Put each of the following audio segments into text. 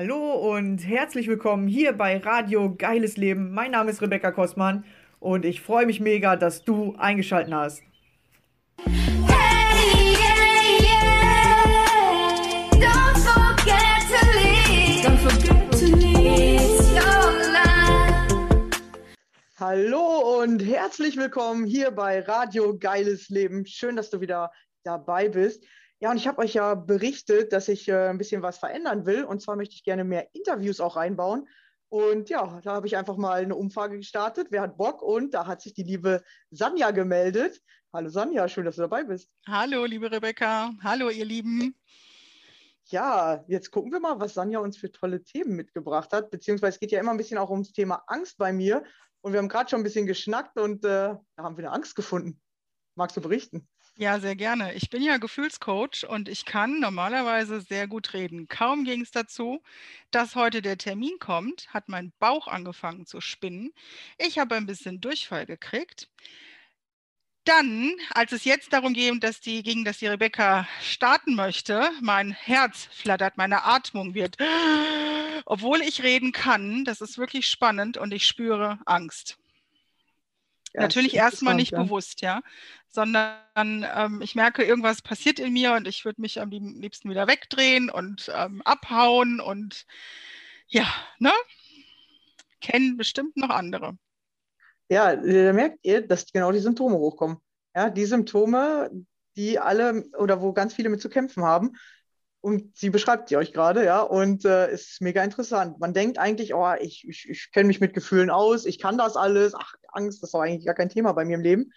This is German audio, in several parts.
Hallo und herzlich willkommen hier bei Radio Geiles Leben. Mein Name ist Rebecca Kostmann und ich freue mich mega, dass du eingeschaltet hast. Hey, yeah, yeah. Don't forget to leave. Don't forget to leave your life. Hallo und herzlich willkommen hier bei Radio Geiles Leben. Schön, dass du wieder dabei bist. Ja, und ich habe euch ja berichtet, dass ich äh, ein bisschen was verändern will. Und zwar möchte ich gerne mehr Interviews auch reinbauen. Und ja, da habe ich einfach mal eine Umfrage gestartet. Wer hat Bock? Und da hat sich die liebe Sanja gemeldet. Hallo Sanja, schön, dass du dabei bist. Hallo, liebe Rebecca. Hallo, ihr Lieben. Ja, jetzt gucken wir mal, was Sanja uns für tolle Themen mitgebracht hat. Beziehungsweise es geht ja immer ein bisschen auch ums Thema Angst bei mir. Und wir haben gerade schon ein bisschen geschnackt und äh, da haben wir eine Angst gefunden. Magst du berichten? Ja, sehr gerne. Ich bin ja Gefühlscoach und ich kann normalerweise sehr gut reden. Kaum ging es dazu, dass heute der Termin kommt, hat mein Bauch angefangen zu spinnen. Ich habe ein bisschen Durchfall gekriegt. Dann, als es jetzt darum ging, dass die, ging, dass die Rebecca starten möchte, mein Herz flattert, meine Atmung wird, obwohl ich reden kann, das ist wirklich spannend und ich spüre Angst. Ja, Natürlich erstmal nicht ja. bewusst, ja, sondern ähm, ich merke, irgendwas passiert in mir und ich würde mich am lieb- liebsten wieder wegdrehen und ähm, abhauen und ja, ne? Kennen bestimmt noch andere. Ja, da merkt ihr, dass genau die Symptome hochkommen. Ja, die Symptome, die alle oder wo ganz viele mit zu kämpfen haben. Und sie beschreibt die euch gerade, ja, und äh, ist mega interessant. Man denkt eigentlich, oh, ich, ich, ich kenne mich mit Gefühlen aus, ich kann das alles, ach, Angst, das ist doch eigentlich gar kein Thema bei mir im Leben.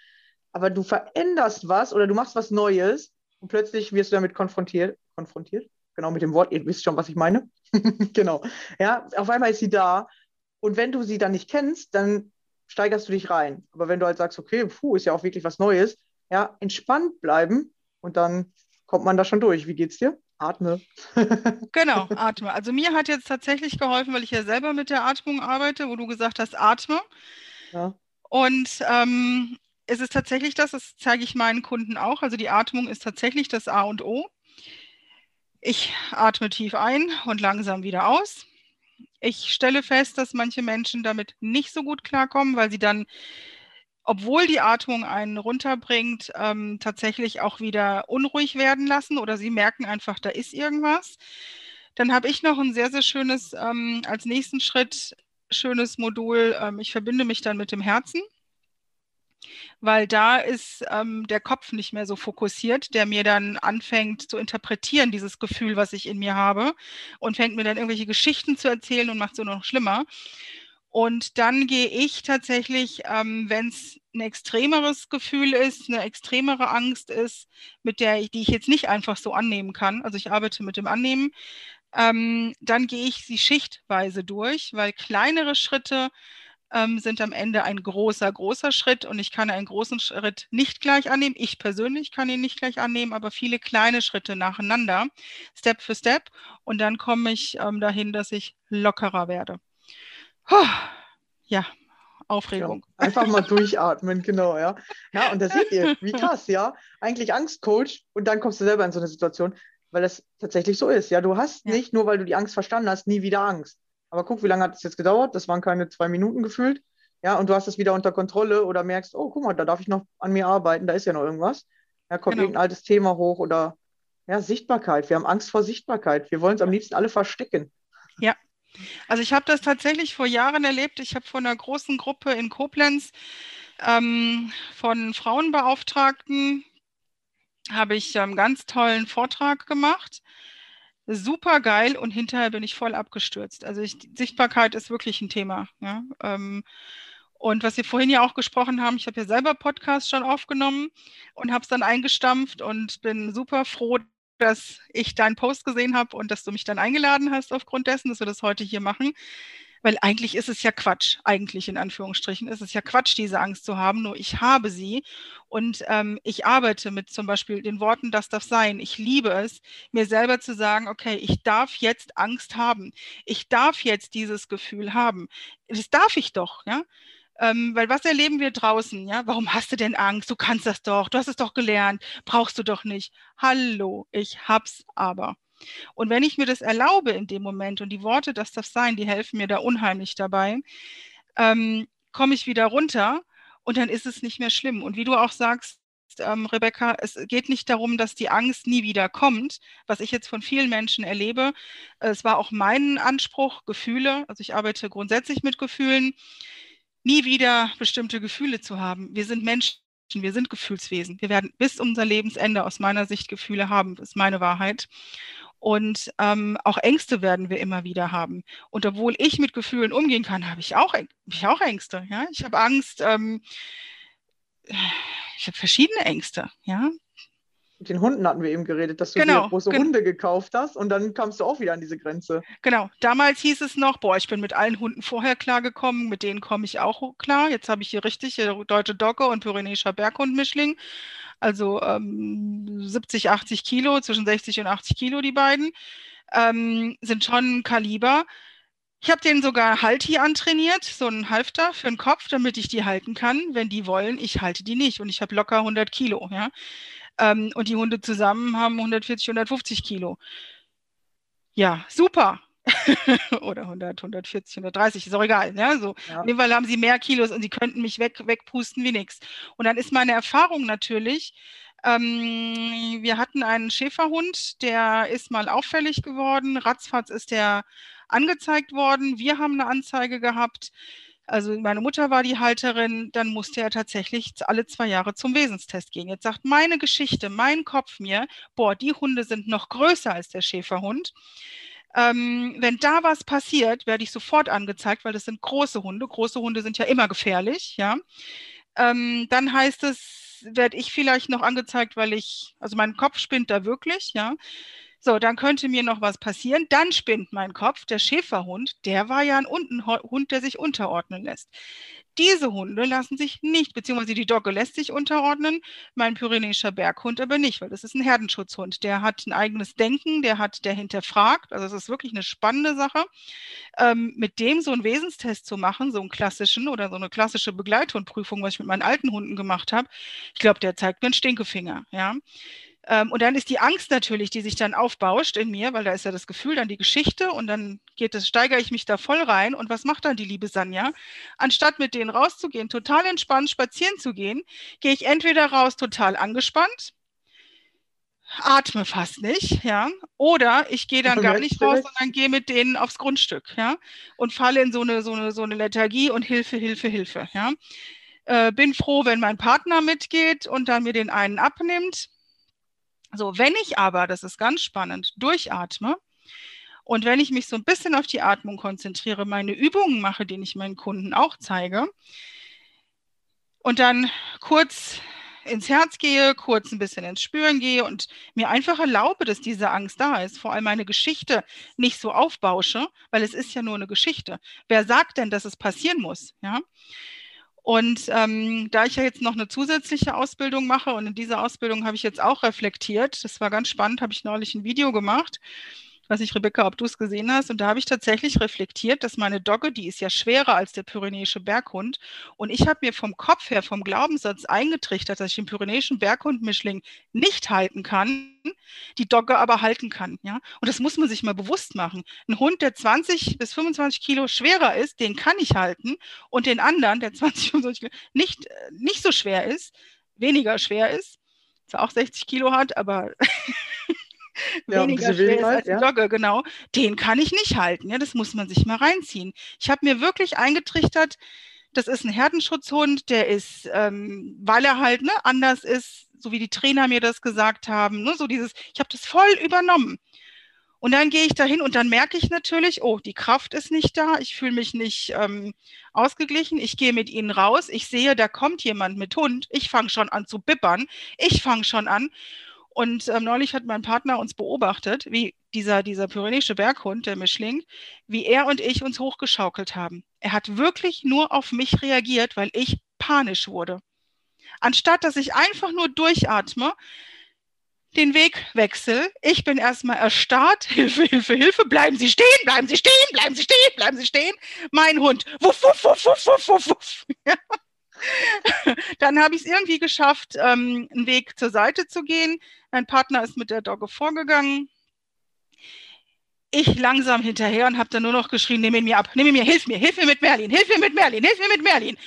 Aber du veränderst was oder du machst was Neues und plötzlich wirst du damit konfrontiert. Konfrontiert? Genau mit dem Wort, ihr wisst schon, was ich meine. genau. Ja, auf einmal ist sie da. Und wenn du sie dann nicht kennst, dann steigerst du dich rein. Aber wenn du halt sagst, okay, puh, ist ja auch wirklich was Neues, ja, entspannt bleiben und dann kommt man da schon durch. Wie geht's dir? Atme. Genau, atme. Also mir hat jetzt tatsächlich geholfen, weil ich ja selber mit der Atmung arbeite, wo du gesagt hast, atme. Ja, Und ähm, es ist tatsächlich das, das zeige ich meinen Kunden auch. Also die Atmung ist tatsächlich das A und O. Ich atme tief ein und langsam wieder aus. Ich stelle fest, dass manche Menschen damit nicht so gut klarkommen, weil sie dann, obwohl die Atmung einen runterbringt, ähm, tatsächlich auch wieder unruhig werden lassen oder sie merken einfach, da ist irgendwas. Dann habe ich noch ein sehr, sehr schönes, ähm, als nächsten Schritt, schönes Modul. Ähm, ich verbinde mich dann mit dem Herzen weil da ist ähm, der Kopf nicht mehr so fokussiert, der mir dann anfängt zu interpretieren, dieses Gefühl, was ich in mir habe, und fängt mir dann irgendwelche Geschichten zu erzählen und macht es so noch schlimmer. Und dann gehe ich tatsächlich, ähm, wenn es ein extremeres Gefühl ist, eine extremere Angst ist, mit der ich, die ich jetzt nicht einfach so annehmen kann, also ich arbeite mit dem Annehmen, ähm, dann gehe ich sie schichtweise durch, weil kleinere Schritte ähm, sind am Ende ein großer, großer Schritt und ich kann einen großen Schritt nicht gleich annehmen. Ich persönlich kann ihn nicht gleich annehmen, aber viele kleine Schritte nacheinander, Step für Step. Und dann komme ich ähm, dahin, dass ich lockerer werde. Ja, ja. Aufregung. Einfach mal durchatmen, genau, ja. Ja, und da seht ihr, wie krass, ja. Eigentlich Angstcoach und dann kommst du selber in so eine Situation, weil das tatsächlich so ist. Ja, du hast Ja. nicht, nur weil du die Angst verstanden hast, nie wieder Angst. Aber guck, wie lange hat es jetzt gedauert? Das waren keine zwei Minuten gefühlt. Ja, und du hast es wieder unter Kontrolle oder merkst, oh, guck mal, da darf ich noch an mir arbeiten, da ist ja noch irgendwas. Da kommt Genau. irgendein altes Thema hoch oder ja, Sichtbarkeit. Wir haben Angst vor Sichtbarkeit. Wir wollen es am liebsten alle verstecken. Ja. Also ich habe das tatsächlich vor Jahren erlebt. Ich habe von einer großen Gruppe in Koblenz ähm, von Frauenbeauftragten habe ich einen ganz tollen Vortrag gemacht. Super geil und hinterher bin ich voll abgestürzt. Also ich, Sichtbarkeit ist wirklich ein Thema. Ja? Ähm, und was wir vorhin ja auch gesprochen haben, ich habe ja selber Podcast schon aufgenommen und habe es dann eingestampft und bin super froh, dass ich deinen Post gesehen habe und dass du mich dann eingeladen hast aufgrund dessen, dass wir das heute hier machen. Weil eigentlich ist es ja Quatsch, eigentlich in Anführungsstrichen ist es ja Quatsch, diese Angst zu haben, nur ich habe sie und ähm, ich arbeite mit zum Beispiel den Worten, das darf sein. Ich liebe es, mir selber zu sagen, okay, ich darf jetzt Angst haben. Ich darf jetzt dieses Gefühl haben. Das darf ich doch, ja. Ähm, weil was erleben wir draußen, ja? Warum hast du denn Angst? Du kannst das doch, du hast es doch gelernt, brauchst du doch nicht. Hallo, ich hab's aber. Und wenn ich mir das erlaube in dem Moment und die Worte, das darf sein, die helfen mir da unheimlich dabei, ähm, komme ich wieder runter und dann ist es nicht mehr schlimm. Und wie du auch sagst, ähm, Rebecca, es geht nicht darum, dass die Angst nie wieder kommt, was ich jetzt von vielen Menschen erlebe. Es war auch mein Anspruch, Gefühle, also ich arbeite grundsätzlich mit Gefühlen, nie wieder bestimmte Gefühle zu haben. Wir sind Menschen, wir sind Gefühlswesen. Wir werden bis unser Lebensende aus meiner Sicht Gefühle haben, ist meine Wahrheit. Und ähm, auch Ängste werden wir immer wieder haben. Und obwohl ich mit Gefühlen umgehen kann, habe ich auch, ich auch Ängste. Ja? Ich habe Angst, ähm, ich habe verschiedene Ängste. Ja? Mit den Hunden hatten wir eben geredet, dass du Genau, dir große gen- Hunde gekauft hast und dann kamst du auch wieder an diese Grenze. Genau, damals hieß es noch, boah, ich bin mit allen Hunden vorher klargekommen, mit denen komme ich auch klar. Jetzt habe ich hier richtig hier deutsche Dogge und Pyrenäischer Berghund-Mischling. Also ähm, 70, 80 Kilo, zwischen 60 und 80 Kilo die beiden, ähm, sind schon ein Kaliber. Ich habe denen sogar Halt hier antrainiert, so einen Halfter für den Kopf, damit ich die halten kann. Wenn die wollen, ich halte die nicht. Und ich habe locker 100 Kilo, ja. Ähm, und die Hunde zusammen haben 140, 150 Kilo. Ja, super. Oder 100, 140, 130, ist auch egal. Ja, so. Ja. In dem Fall haben sie mehr Kilos und sie könnten mich weg, wegpusten wie nichts. Und dann ist meine Erfahrung natürlich, ähm, wir hatten einen Schäferhund, der ist mal auffällig geworden. Ratzfatz ist der angezeigt worden. Wir haben eine Anzeige gehabt. Also meine Mutter war die Halterin, dann musste er tatsächlich alle zwei Jahre zum Wesenstest gehen. Jetzt sagt meine Geschichte, mein Kopf mir, boah, die Hunde sind noch größer als der Schäferhund. Ähm, wenn da was passiert, werde ich sofort angezeigt, weil das sind große Hunde. Große Hunde sind ja immer gefährlich, ja. Ähm, dann heißt es, werde ich vielleicht noch angezeigt, weil ich, also mein Kopf spinnt da wirklich, ja. So, dann könnte mir noch was passieren. Dann spinnt mein Kopf. Der Schäferhund, der war ja ein Un- Hund, der sich unterordnen lässt. Diese Hunde lassen sich nicht, beziehungsweise die Dogge lässt sich unterordnen, mein pyrenäischer Berghund aber nicht, weil das ist ein Herdenschutzhund. Der hat ein eigenes Denken, der hat, der hinterfragt. Also es ist wirklich eine spannende Sache. Ähm, mit dem so einen Wesenstest zu machen, so einen klassischen oder so eine klassische Begleithundprüfung, was ich mit meinen alten Hunden gemacht habe, ich glaube, der zeigt mir einen Stinkefinger, ja. Ähm, und dann ist die Angst natürlich, die sich dann aufbauscht in mir, weil da ist ja das Gefühl, dann die Geschichte und dann geht es, steigere ich mich da voll rein. Und was macht dann die liebe Sanja? Anstatt mit denen rauszugehen, total entspannt spazieren zu gehen, gehe ich entweder raus total angespannt, atme fast nicht, ja, oder ich gehe dann gar nicht raus, sondern gehe mit denen aufs Grundstück, ja, und falle in so eine, so eine, so eine Lethargie und Hilfe, Hilfe, Hilfe, ja. Äh, bin froh, wenn mein Partner mitgeht und dann mir den einen abnimmt. So, wenn ich aber, das ist ganz spannend, durchatme und wenn ich mich so ein bisschen auf die Atmung konzentriere, meine Übungen mache, die ich meinen Kunden auch zeige, und dann kurz ins Herz gehe, kurz ein bisschen ins Spüren gehe und mir einfach erlaube, dass diese Angst da ist, vor allem meine Geschichte nicht so aufbausche, weil es ist ja nur eine Geschichte. Wer sagt denn, dass es passieren muss? Ja? Und ähm, da ich ja jetzt noch eine zusätzliche Ausbildung mache und in dieser Ausbildung habe ich jetzt auch reflektiert, das war ganz spannend, habe ich neulich ein Video gemacht. Weiß nicht, Rebecca, ob du es gesehen hast. Und da habe ich tatsächlich reflektiert, dass meine Dogge, die ist ja schwerer als der pyrenäische Berghund. Und ich habe mir vom Kopf her, vom Glaubenssatz eingetrichtert, dass ich den pyrenäischen Berghund-Mischling nicht halten kann, die Dogge aber halten kann. Ja? Und das muss man sich mal bewusst machen. Ein Hund, der 20 bis 25 Kilo schwerer ist, den kann ich halten. Und den anderen, der 20, 25 Kilo nicht, nicht so schwer ist, weniger schwer ist, zwar auch 60 Kilo hat, aber Ja, weniger schwer weniger als ja. Dogge, genau, den kann ich nicht halten. Ja, das muss man sich mal reinziehen. Ich habe mir wirklich eingetrichtert, das ist ein Herdenschutzhund, der ist, ähm, weil er halt ne, anders ist, so wie die Trainer mir das gesagt haben, ne, so dieses, ich habe das voll übernommen. Und dann gehe ich dahin und dann merke ich natürlich, oh, die Kraft ist nicht da, ich fühle mich nicht ähm, ausgeglichen, ich gehe mit ihnen raus, ich sehe, da kommt jemand mit Hund, ich fange schon an zu bippern, ich fange schon an. Und ähm, neulich hat mein Partner uns beobachtet, wie dieser, dieser pyrenäische Berghund, der Mischling, wie er und ich uns hochgeschaukelt haben. Er hat wirklich nur auf mich reagiert, weil ich panisch wurde. Anstatt dass ich einfach nur durchatme, den Weg wechsel. Ich bin erstmal erstarrt. Hilfe, Hilfe, Hilfe. Bleiben Sie stehen, bleiben Sie stehen, bleiben Sie stehen, bleiben Sie stehen. Mein Hund. Wuff, wuff, wuff, wuff, wuff, wuff. Dann habe ich es irgendwie geschafft, ähm, einen Weg zur Seite zu gehen. Mein Partner ist mit der Dogge vorgegangen. ich langsam hinterher und habe dann nur noch geschrien, nimm ihn mir ab, nimm ihn mir, hilf mir, hilf mir mit Merlin, hilf mir mit Merlin, hilf mir mit Merlin.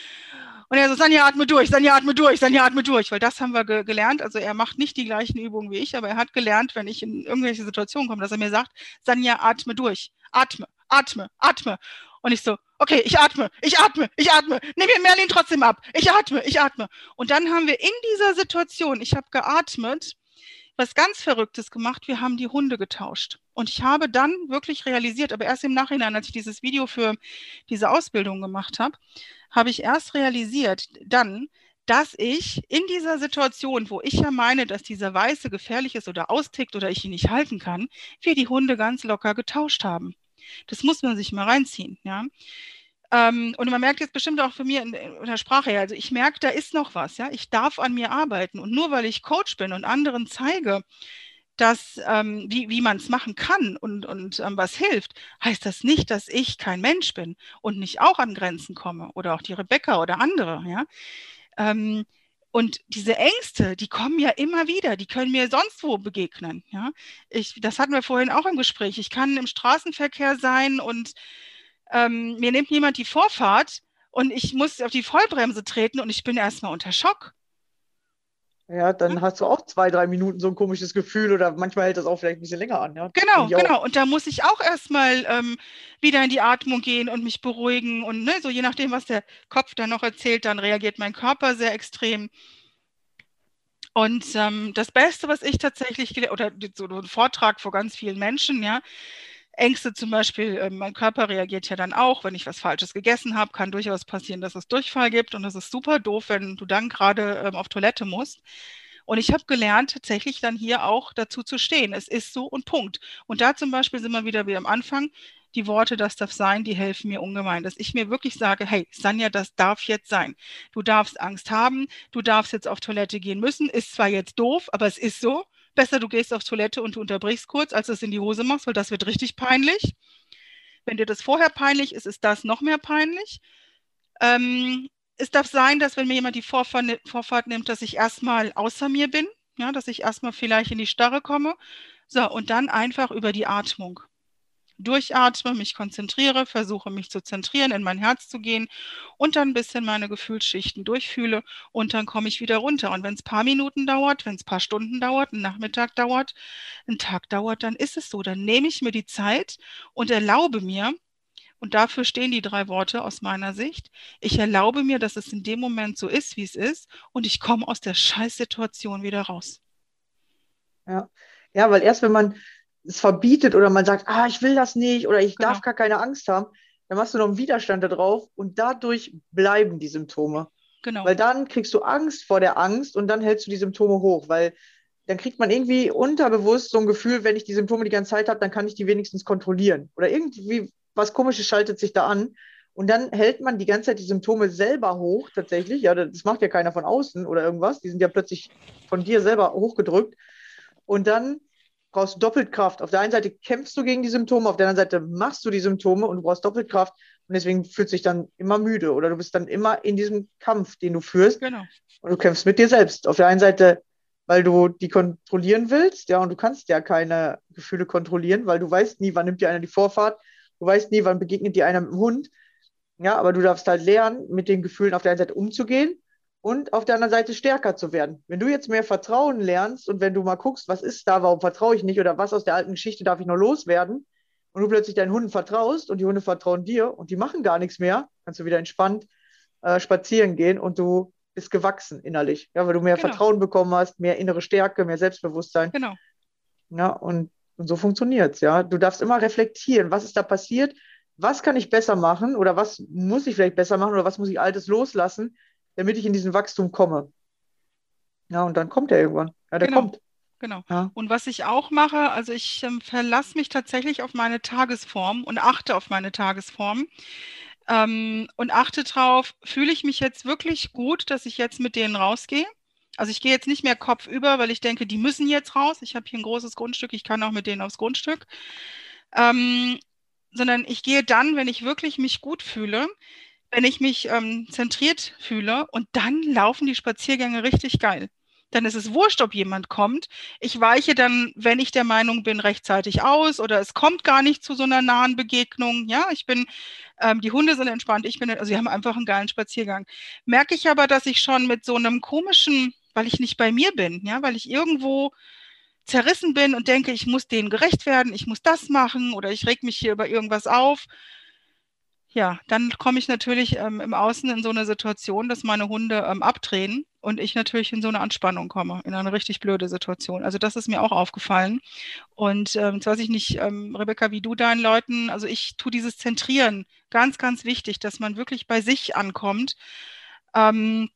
Und er so, Sanja, atme durch, Sanja, atme durch, Sanja, atme durch, weil das haben wir ge gelernt. Also er macht nicht die gleichen Übungen wie ich, aber er hat gelernt, wenn ich in irgendwelche Situationen komme, dass er mir sagt, Sanja, atme durch, atme, atme, atme. Und ich so, okay, ich atme, ich atme, ich atme, nimm mir Merlin trotzdem ab, ich atme, ich atme. Und dann haben wir in dieser Situation, ich habe geatmet, was ganz Verrücktes gemacht, wir haben die Hunde getauscht. Und ich habe dann wirklich realisiert, aber erst im Nachhinein, als ich dieses Video für diese Ausbildung gemacht habe, habe ich erst realisiert, dann, dass ich in dieser Situation, wo ich ja meine, dass dieser Weiße gefährlich ist oder austickt oder ich ihn nicht halten kann, wir die Hunde ganz locker getauscht haben. Das muss man sich mal reinziehen, ja. Ähm, und man merkt jetzt bestimmt auch für mir in, in der Sprache also ich merke, da ist noch was, ja. Ich darf an mir arbeiten. Und nur weil ich Coach bin und anderen zeige, dass, ähm, wie, wie man es machen kann und, und ähm, was hilft, heißt das nicht, dass ich kein Mensch bin und nicht auch an Grenzen komme oder auch die Rebecca oder andere, ja. Und diese Ängste, die kommen ja immer wieder, die können mir sonst wo begegnen. Ja? Ich, das hatten wir vorhin auch im Gespräch. Ich kann im Straßenverkehr sein und ähm, mir nimmt jemand die Vorfahrt und ich muss auf die Vollbremse treten und ich bin erstmal unter Schock. Ja, dann hast du auch zwei, drei Minuten so ein komisches Gefühl oder manchmal hält das auch vielleicht ein bisschen länger an. Ja? Genau, genau. Und da muss ich auch erstmal ähm, wieder in die Atmung gehen und mich beruhigen. Und ne, so je nachdem, was der Kopf dann noch erzählt, dann reagiert mein Körper sehr extrem. Und ähm, das Beste, was ich tatsächlich, oder so ein Vortrag vor ganz vielen Menschen, ja, Ängste zum Beispiel, äh, mein Körper reagiert ja dann auch, wenn ich was Falsches gegessen habe, kann durchaus passieren, dass es Durchfall gibt und das ist super doof, wenn du dann gerade ähm, auf Toilette musst. Und ich habe gelernt, tatsächlich dann hier auch dazu zu stehen. Es ist so und Punkt. Und da zum Beispiel sind wir wieder wie am Anfang. Die Worte, das darf sein, die helfen mir ungemein, dass ich mir wirklich sage, hey, Sanja, das darf jetzt sein. Du darfst Angst haben, du darfst jetzt auf Toilette gehen müssen. Ist zwar jetzt doof, aber es ist so. Besser, du gehst auf Toilette und du unterbrichst kurz, als du es in die Hose machst, weil das wird richtig peinlich. Wenn dir das vorher peinlich ist, ist das noch mehr peinlich. Ähm, es darf sein, dass wenn mir jemand die Vorfahrt, Vorfahrt nimmt, dass ich erstmal außer mir bin, ja, dass ich erstmal vielleicht in die Starre komme. So, und dann einfach über die Atmung durchatme, mich konzentriere, versuche mich zu zentrieren, in mein Herz zu gehen und dann ein bisschen meine Gefühlsschichten durchfühle und dann komme ich wieder runter. Und wenn es ein paar Minuten dauert, wenn es ein paar Stunden dauert, ein Nachmittag dauert, ein Tag dauert, dann ist es so. Dann nehme ich mir die Zeit und erlaube mir, und dafür stehen die drei Worte aus meiner Sicht. Ich erlaube mir, dass es in dem Moment so ist, wie es ist, und ich komme aus der Scheißsituation wieder raus. Ja. ja, weil erst wenn man es verbietet oder man sagt, ah, ich will das nicht oder ich genau. darf gar keine Angst haben, dann machst du noch einen Widerstand darauf und dadurch bleiben die Symptome. Genau. Weil dann kriegst du Angst vor der Angst und dann hältst du die Symptome hoch, weil dann kriegt man irgendwie unterbewusst so ein Gefühl, wenn ich die Symptome die ganze Zeit habe, dann kann ich die wenigstens kontrollieren. Oder irgendwie was Komisches schaltet sich da an. Und dann hält man die ganze Zeit die Symptome selber hoch, tatsächlich. Ja, das macht ja keiner von außen oder irgendwas. Die sind ja plötzlich von dir selber hochgedrückt. Und dann brauchst doppelt Kraft. Auf der einen Seite kämpfst du gegen die Symptome, auf der anderen Seite machst du die Symptome und du brauchst doppelt Kraft und deswegen fühlst du dich dann immer müde oder du bist dann immer in diesem Kampf, den du führst. Genau. Und du kämpfst mit dir selbst. Auf der einen Seite, weil du die kontrollieren willst, ja, und du kannst ja keine Gefühle kontrollieren, weil du weißt nie, wann nimmt dir einer die Vorfahrt, du weißt nie, wann begegnet dir einer mit dem Hund. Ja, aber du darfst halt lernen, mit den Gefühlen auf der einen Seite umzugehen und auf der anderen Seite stärker zu werden. Wenn du jetzt mehr Vertrauen lernst und wenn du mal guckst, was ist da, warum vertraue ich nicht oder was aus der alten Geschichte darf ich noch loswerden und du plötzlich deinen Hunden vertraust und die Hunde vertrauen dir und die machen gar nichts mehr, kannst du wieder entspannt äh, spazieren gehen und du bist gewachsen innerlich, ja, weil du mehr genau. Vertrauen bekommen hast, mehr innere Stärke, mehr Selbstbewusstsein. Genau. Ja, und, und so funktioniert es, ja. Du darfst immer reflektieren, was ist da passiert, was kann ich besser machen oder was muss ich vielleicht besser machen oder was muss ich Altes loslassen, damit ich in diesen Wachstum komme. Ja, und dann kommt er irgendwann. Ja, der genau. kommt. Genau. Ja. Und was ich auch mache, also ich ähm, verlasse mich tatsächlich auf meine Tagesform und achte auf meine Tagesform ähm, und achte drauf, fühle ich mich jetzt wirklich gut, dass ich jetzt mit denen rausgehe? Also ich gehe jetzt nicht mehr kopfüber, weil ich denke, die müssen jetzt raus. Ich habe hier ein großes Grundstück, ich kann auch mit denen aufs Grundstück. Ähm, sondern ich gehe dann, wenn ich wirklich mich gut fühle, wenn ich mich ähm, zentriert fühle und dann laufen die Spaziergänge richtig geil. dann ist es wurscht, ob jemand kommt. Ich weiche dann, wenn ich der Meinung bin, rechtzeitig aus oder es kommt gar nicht zu so einer nahen Begegnung. Ja, ich bin, ähm, die Hunde sind entspannt, ich bin, also sie haben einfach einen geilen Spaziergang. Merke ich aber, dass ich schon mit so einem komischen, weil ich nicht bei mir bin, ja, weil ich irgendwo zerrissen bin und denke, ich muss denen gerecht werden, ich muss das machen oder ich reg mich hier über irgendwas auf ja, dann komme ich natürlich ähm, im Außen in so eine Situation, dass meine Hunde ähm, abdrehen und ich natürlich in so eine Anspannung komme, in eine richtig blöde Situation. Also das ist mir auch aufgefallen. Und ähm, jetzt weiß ich nicht, ähm, Rebecca, wie du deinen Leuten, also ich tue dieses Zentrieren ganz, ganz wichtig, dass man wirklich bei sich ankommt. Ähm,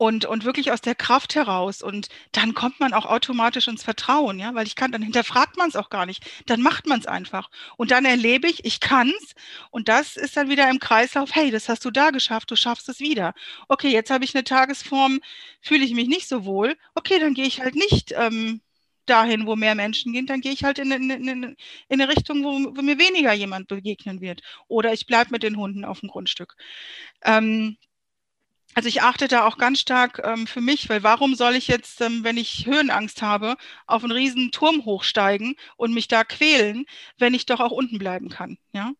und, und wirklich aus der Kraft heraus. Und dann kommt man auch automatisch ins Vertrauen, ja, weil ich kann, dann hinterfragt man es auch gar nicht. Dann macht man es einfach. Und dann erlebe ich, ich kann es. Und das ist dann wieder im Kreislauf, hey, das hast du da geschafft, du schaffst es wieder. Okay, jetzt habe ich eine Tagesform, fühle ich mich nicht so wohl. Okay, dann gehe ich halt nicht ähm, dahin, wo mehr Menschen gehen, dann gehe ich halt in, in, in, in eine Richtung, wo, wo, mir weniger jemand begegnen wird. Oder ich bleibe mit den Hunden auf dem Grundstück. Ähm, also ich achte da auch ganz stark ähm, für mich, weil warum soll ich jetzt, ähm, wenn ich Höhenangst habe, auf einen riesen Turm hochsteigen und mich da quälen, wenn ich doch auch unten bleiben kann, ja?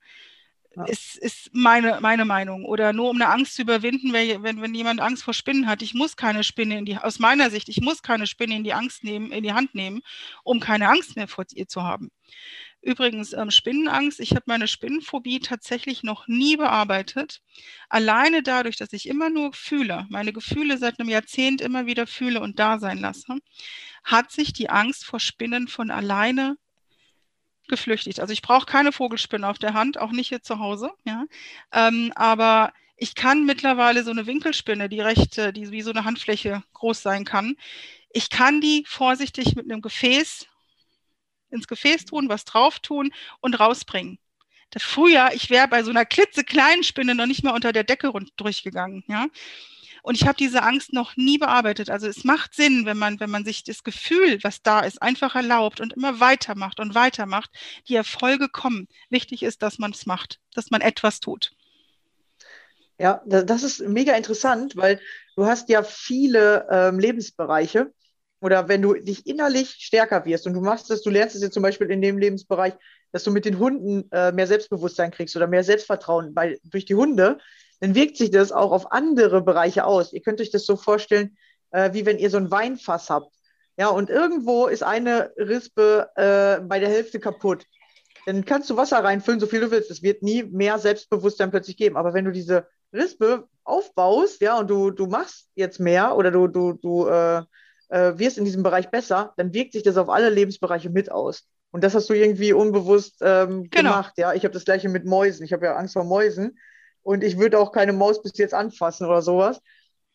ja. Ist, ist meine, meine Meinung. Oder nur um eine Angst zu überwinden, wenn, wenn, wenn jemand Angst vor Spinnen hat, ich muss keine Spinne in die, aus meiner Sicht, ich muss keine Spinne in die Angst nehmen, in die Hand nehmen, um keine Angst mehr vor ihr zu haben. Übrigens, ähm, Spinnenangst, ich habe meine Spinnenphobie tatsächlich noch nie bearbeitet. Alleine dadurch, dass ich immer nur fühle, meine Gefühle seit einem Jahrzehnt immer wieder fühle und da sein lasse, hat sich die Angst vor Spinnen von alleine geflüchtigt. Also ich brauche keine Vogelspinne auf der Hand, auch nicht hier zu Hause. Ja? Ähm, aber ich kann mittlerweile so eine Winkelspinne, die recht, äh, die wie so eine Handfläche groß sein kann, ich kann die vorsichtig mit einem Gefäß ins Gefäß tun, was drauf tun und rausbringen. Das früher, ich wäre bei so einer klitzekleinen Spinne noch nicht mal unter der Decke durchgegangen, ja. Und ich habe diese Angst noch nie bearbeitet. Also es macht Sinn, wenn man, wenn man sich das Gefühl, was da ist, einfach erlaubt und immer weitermacht und weitermacht. Die Erfolge kommen. Wichtig ist, dass man es macht, dass man etwas tut. Ja, das ist mega interessant, weil du hast ja viele ähm, Lebensbereiche oder wenn du dich innerlich stärker wirst und du machst das, du lernst es jetzt zum Beispiel in dem Lebensbereich, dass du mit den Hunden äh, mehr Selbstbewusstsein kriegst oder mehr Selbstvertrauen weil, durch die Hunde, dann wirkt sich das auch auf andere Bereiche aus. Ihr könnt euch das so vorstellen, äh, wie wenn ihr so ein Weinfass habt. Ja, und irgendwo ist eine Rispe äh, bei der Hälfte kaputt. Dann kannst du Wasser reinfüllen, so viel du willst. Es wird nie mehr Selbstbewusstsein plötzlich geben. Aber wenn du diese Rispe aufbaust, ja, und du, du machst jetzt mehr oder du, du, du äh, wirst in diesem Bereich besser, dann wirkt sich das auf alle Lebensbereiche mit aus. Und das hast du irgendwie unbewusst ähm, genau. gemacht. Ja, ich habe das gleiche mit Mäusen. Ich habe ja Angst vor Mäusen und ich würde auch keine Maus bis jetzt anfassen oder sowas.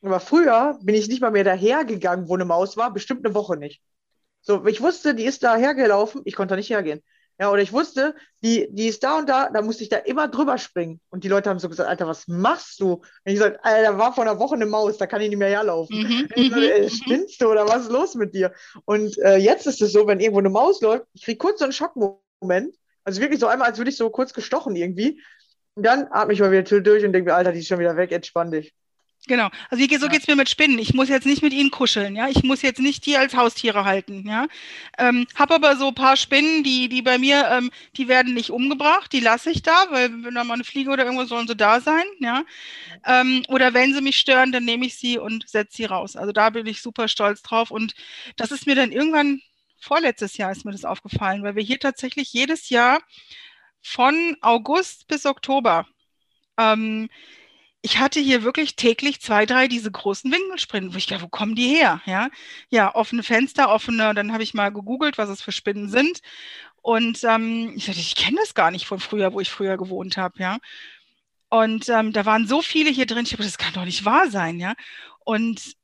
Aber früher bin ich nicht mal mehr dahergegangen, wo eine Maus war, bestimmt eine Woche nicht. So, ich wusste, die ist da hergelaufen, ich konnte da nicht hergehen. Ja, oder ich wusste, die, die ist da und da, da musste ich da immer drüber springen. Und die Leute haben so gesagt, Alter, was machst du? Und ich gesagt, Alter, da war vor einer Woche eine Maus, da kann ich nicht mehr herlaufen. Mhm. Ich so, ey, spinnst du oder was ist los mit dir? Und äh, jetzt ist es so, wenn irgendwo eine Maus läuft, ich kriege kurz so einen Schockmoment. Also wirklich so einmal, als würde ich so kurz gestochen irgendwie. Und dann atme ich mal wieder durch und denke mir, Alter, die ist schon wieder weg, entspann dich. Genau. Also wie, so ja. geht's mir mit Spinnen. Ich muss jetzt nicht mit ihnen kuscheln, ja. Ich muss jetzt nicht die als Haustiere halten, ja. Ähm, hab aber so ein paar Spinnen, die, die bei mir, ähm, die werden nicht umgebracht, die lasse ich da, weil wenn da mal eine Fliege oder irgendwas sollen sie da sein, ja. Ähm, oder wenn sie mich stören, dann nehme ich sie und setze sie raus. Also da bin ich super stolz drauf. Und das ist mir dann irgendwann, vorletztes Jahr ist mir das aufgefallen, weil wir hier tatsächlich jedes Jahr von August bis Oktober ähm, ich hatte hier wirklich täglich zwei, drei diese großen Winkelspinnen, wo ich dachte, wo kommen die her? Ja, ja offene Fenster, offene, dann habe ich mal gegoogelt, was es für Spinnen sind. Und ähm, ich dachte, ich kenne das gar nicht von früher, wo ich früher gewohnt habe, ja. Und ähm, da waren so viele hier drin, ich habe, das kann doch nicht wahr sein, ja. Und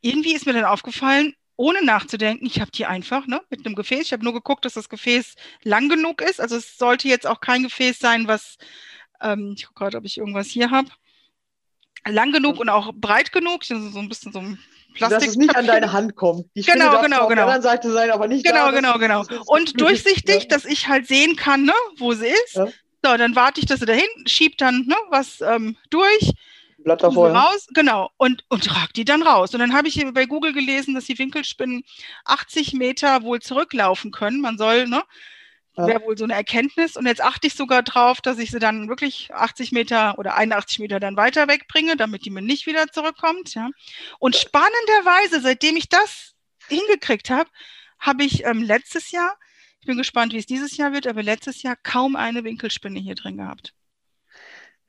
irgendwie ist mir dann aufgefallen, ohne nachzudenken, ich habe die einfach ne, mit einem Gefäß. Ich habe nur geguckt, dass das Gefäß lang genug ist. Also es sollte jetzt auch kein Gefäß sein, was ähm, ich gucke gerade, ob ich irgendwas hier habe. Lang genug und auch breit genug. So ein bisschen so ein Plastik. Dass es nicht an deine Hand kommt. Die genau, Spinne genau, genau. Auf der anderen Seite sein, aber nicht Genau, da, genau, genau. Und durchsichtig, ja. dass ich halt sehen kann, ne, wo sie ist. Ja. So, dann warte ich, dass sie dahin schiebt dann ne, was ähm, durch. Blatt davor. raus, genau, und, und trage die dann raus. Und dann habe ich hier bei Google gelesen, dass die Winkelspinnen 80 Meter wohl zurücklaufen können. Man soll, ne? Wäre wohl so eine Erkenntnis. Und jetzt achte ich sogar drauf, dass ich sie dann wirklich 80 Meter oder 81 Meter dann weiter wegbringe, damit die mir nicht wieder zurückkommt. Ja. Und spannenderweise, seitdem ich das hingekriegt habe, habe ich ähm, letztes Jahr, ich bin gespannt, wie es dieses Jahr wird, aber letztes Jahr kaum eine Winkelspinne hier drin gehabt.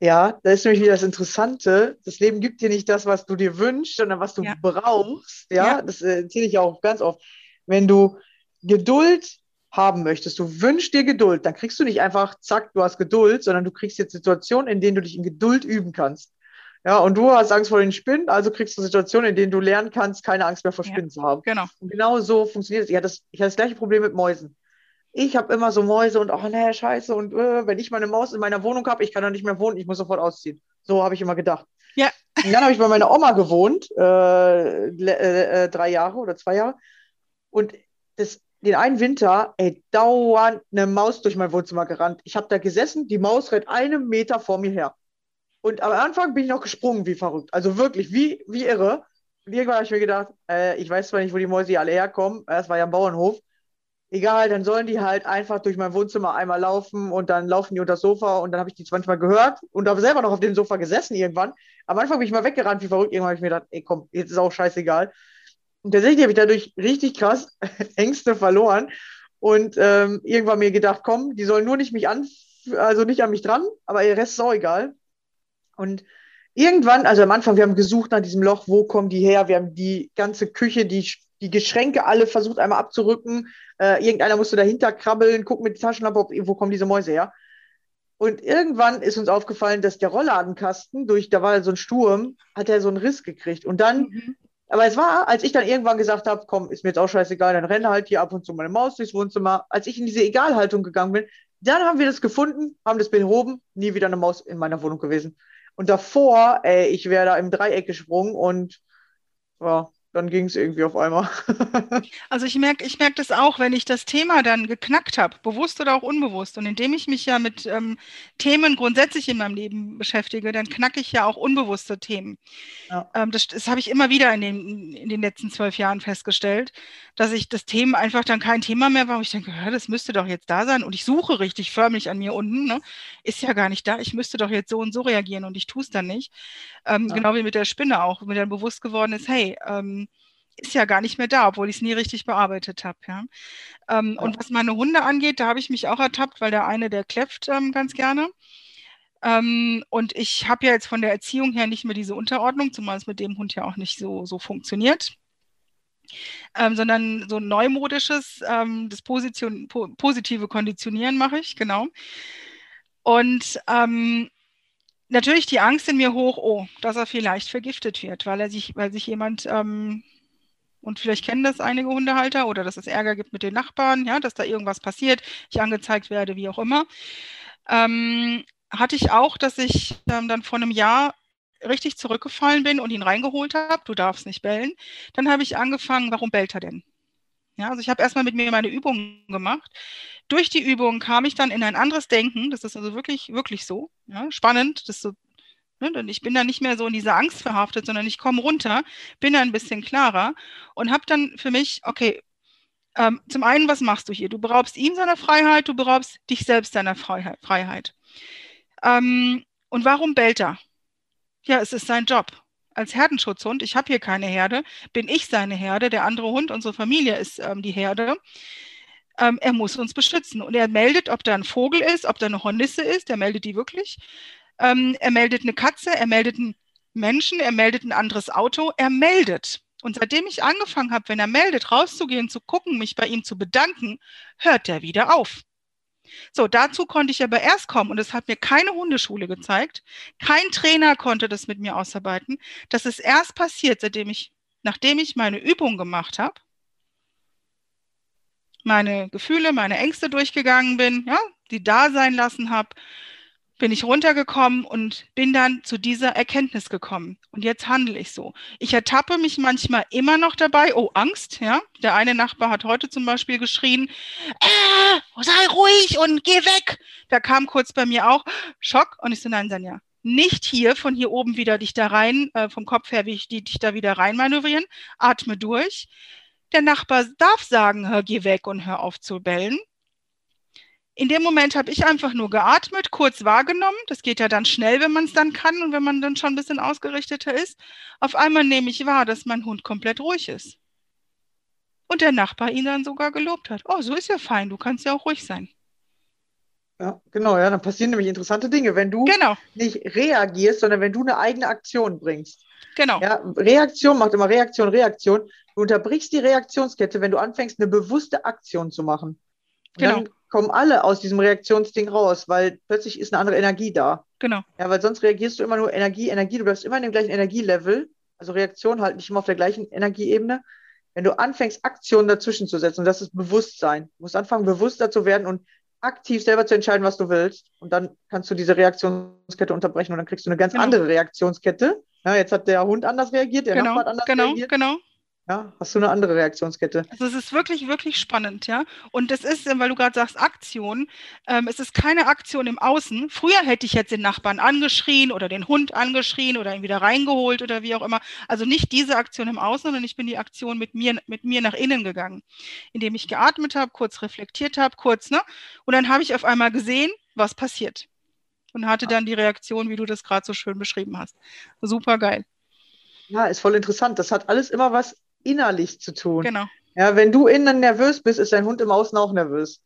Ja, da ist nämlich wieder das Interessante. Das Leben gibt dir nicht das, was du dir wünschst, sondern was du Ja. brauchst. Ja, Ja. das äh, erzähle ich auch ganz oft. Wenn du Geduld haben möchtest, du wünschst dir Geduld, dann kriegst du nicht einfach, zack, du hast Geduld, sondern du kriegst jetzt Situationen, in denen du dich in Geduld üben kannst. Ja, und du hast Angst vor den Spinnen, also kriegst du Situationen, in denen du lernen kannst, keine Angst mehr vor Ja. Spinnen zu haben. Genau. Und genau so funktioniert es. Ich hatte das, ich hatte das gleiche Problem mit Mäusen. Ich habe immer so Mäuse und, oh nee, scheiße. Und äh, wenn ich meine Maus in meiner Wohnung habe, ich kann da nicht mehr wohnen, ich muss sofort ausziehen. So habe ich immer gedacht. Ja. Und dann habe ich bei meiner Oma gewohnt, äh, äh, äh, drei Jahre oder zwei Jahre. Und das, den einen Winter, ey, dauernd eine Maus durch mein Wohnzimmer gerannt. Ich habe da gesessen, die Maus rennt einen Meter vor mir her. Und am Anfang bin ich noch gesprungen wie verrückt. Also wirklich, wie, wie irre. Und irgendwann habe ich mir gedacht, äh, ich weiß zwar nicht, wo die Mäuse hier alle herkommen, äh, das war ja ein Bauernhof. Egal, dann sollen die halt einfach durch mein Wohnzimmer einmal laufen und dann laufen die unter das Sofa und dann habe ich die manchmal gehört und habe selber noch auf dem Sofa gesessen irgendwann. Am Anfang bin ich mal weggerannt wie verrückt. Irgendwann habe ich mir gedacht, ey komm, jetzt ist auch scheißegal. Und tatsächlich habe ich dadurch richtig krass Ängste verloren und ähm, irgendwann mir gedacht, komm, die sollen nur nicht mich an, also nicht an mich dran, aber ihr Rest ist auch egal. Und irgendwann, also am Anfang, wir haben gesucht nach diesem Loch, wo kommen die her? Wir haben die ganze Küche, die, die Geschränke alle versucht einmal abzurücken. Äh, irgendeiner musste dahinter krabbeln, gucken mit der Taschenlampe, ob, wo kommen diese Mäuse her. Und irgendwann ist uns aufgefallen, dass der Rollladenkasten, durch, da war so ein Sturm, hat er so einen Riss gekriegt. Und dann, Mhm. Aber es war, als ich dann irgendwann gesagt habe, komm, ist mir jetzt auch scheißegal, dann renne halt hier ab und zu meine Maus durchs Wohnzimmer. Als ich in diese Egalhaltung gegangen bin, dann haben wir das gefunden, haben das behoben, nie wieder eine Maus in meiner Wohnung gewesen. Und davor, ey, ich wäre da im Dreieck gesprungen und ja, dann ging es irgendwie auf einmal. Also ich merke, ich merke das auch, wenn ich das Thema dann geknackt habe, bewusst oder auch unbewusst. Und indem ich mich ja mit ähm, Themen grundsätzlich in meinem Leben beschäftige, dann knacke ich ja auch unbewusste Themen. Ja. Ähm, das das habe ich immer wieder in den, in den letzten zwölf Jahren festgestellt, dass ich das Themen einfach dann kein Thema mehr war. wo ich denke, ja, das müsste doch jetzt da sein. Und ich suche richtig förmlich an mir unten. Ne? Ist ja gar nicht da. Ich müsste doch jetzt so und so reagieren und ich tue es dann nicht. Ähm, Ja. Genau wie mit der Spinne auch, wo mir dann bewusst geworden ist, hey, ähm, ist ja gar nicht mehr da, obwohl ich es nie richtig bearbeitet habe. Ja. Ähm, Ja. Und was meine Hunde angeht, da habe ich mich auch ertappt, weil der eine, der kläfft ähm, ganz gerne. Ähm, und ich habe ja jetzt von der Erziehung her nicht mehr diese Unterordnung, zumal es mit dem Hund ja auch nicht so, so funktioniert. Ähm, sondern so ein neumodisches, ähm, das Position, po positive Konditionieren mache ich, genau. Und ähm, natürlich die Angst in mir hoch, oh, dass er vielleicht vergiftet wird, weil er sich, weil sich jemand, ähm, und vielleicht kennen das einige Hundehalter oder dass es Ärger gibt mit den Nachbarn, ja, dass da irgendwas passiert, ich angezeigt werde, wie auch immer. Ähm, hatte ich auch, dass ich ähm, dann vor einem Jahr richtig zurückgefallen bin und ihn reingeholt habe, du darfst nicht bellen. Dann habe ich angefangen, warum bellt er denn? Ja, also ich habe erstmal mit mir meine Übungen gemacht. Durch die Übung kam ich dann in ein anderes Denken. Das ist also wirklich, wirklich so. Ja, spannend. Das so, ne, ich bin da nicht mehr so in dieser Angst verhaftet, sondern ich komme runter, bin da ein bisschen klarer und habe dann für mich, okay, ähm, zum einen, was machst du hier? Du beraubst ihm seiner Freiheit, du beraubst dich selbst Freiheit. Freiheit. Ähm, und warum bellt er? Ja, es ist sein Job. Als Herdenschutzhund, ich habe hier keine Herde, bin ich seine Herde, der andere Hund, unsere Familie ist ähm, die Herde. Ähm, er muss uns beschützen. Und er meldet, ob da ein Vogel ist, ob da eine Hornisse ist, er meldet die wirklich. Ähm, er meldet eine Katze, er meldet einen Menschen, er meldet ein anderes Auto, er meldet. Und seitdem ich angefangen habe, wenn er meldet, rauszugehen, zu gucken, mich bei ihm zu bedanken, hört er wieder auf. So, dazu konnte ich aber erst kommen und es hat mir keine Hundeschule gezeigt. Kein Trainer konnte das mit mir ausarbeiten. Das ist erst passiert, seitdem ich, nachdem ich meine Übung gemacht habe, meine Gefühle, meine Ängste durchgegangen bin, ja, die da sein lassen habe, bin ich runtergekommen und bin dann zu dieser Erkenntnis gekommen. Und jetzt handle ich so. Ich ertappe mich manchmal immer noch dabei. Oh, Angst, ja. Der eine Nachbar hat heute zum Beispiel geschrien, äh, sei ruhig und geh weg. Da kam kurz bei mir auch Schock und ich so, nein, Sanja, Nicht hier von hier oben wieder dich da rein, äh, vom Kopf her, wie ich die, dich da wieder rein manövrieren. Atme durch. Der Nachbar darf sagen, hör, geh weg und hör auf zu bellen. In dem Moment habe ich einfach nur geatmet, kurz wahrgenommen. Das geht ja dann schnell, wenn man es dann kann und wenn man dann schon ein bisschen ausgerichteter ist. Auf einmal nehme ich wahr, dass mein Hund komplett ruhig ist. Und der Nachbar ihn dann sogar gelobt hat. Oh, so ist ja fein, du kannst ja auch ruhig sein. Ja, genau, ja, dann passieren nämlich interessante Dinge, wenn du Genau, nicht reagierst, sondern wenn du eine eigene Aktion bringst. genau. Ja, Reaktion macht immer Reaktion, Reaktion. Du unterbrichst die Reaktionskette, wenn du anfängst, eine bewusste Aktion zu machen. Genau. dann kommen alle aus diesem Reaktionsding raus, weil plötzlich ist eine andere Energie da. Genau. Ja, weil sonst reagierst du immer nur Energie, Energie. Du bleibst immer in dem gleichen Energielevel. Also Reaktion halt nicht immer auf der gleichen Energieebene. Wenn du anfängst, Aktionen dazwischen zu setzen, und das ist Bewusstsein. Du musst anfangen, bewusster zu werden und aktiv selber zu entscheiden, was du willst. Und dann kannst du diese Reaktionskette unterbrechen und dann kriegst du eine ganz Genau. andere Reaktionskette. Ja, jetzt hat der Hund anders reagiert, der Genau, Nachbar hat anders genau, reagiert. genau. Ja, hast du eine andere Reaktionskette. Also es ist wirklich, wirklich spannend, ja. Und es ist, weil du gerade sagst, Aktion, ähm, es ist keine Aktion im Außen. Früher hätte ich jetzt den Nachbarn angeschrien oder den Hund angeschrien oder ihn wieder reingeholt oder wie auch immer. Also nicht diese Aktion im Außen, sondern ich bin die Aktion mit mir, mit mir nach innen gegangen, indem ich geatmet habe, kurz reflektiert habe, kurz, ne? Und dann habe ich auf einmal gesehen, was passiert. Und hatte dann die Reaktion, wie du das gerade so schön beschrieben hast. Super geil. Ja, ist voll interessant. Das hat alles immer was innerlich zu tun. Genau. Ja, wenn du innen nervös bist, ist dein Hund im Außen auch nervös.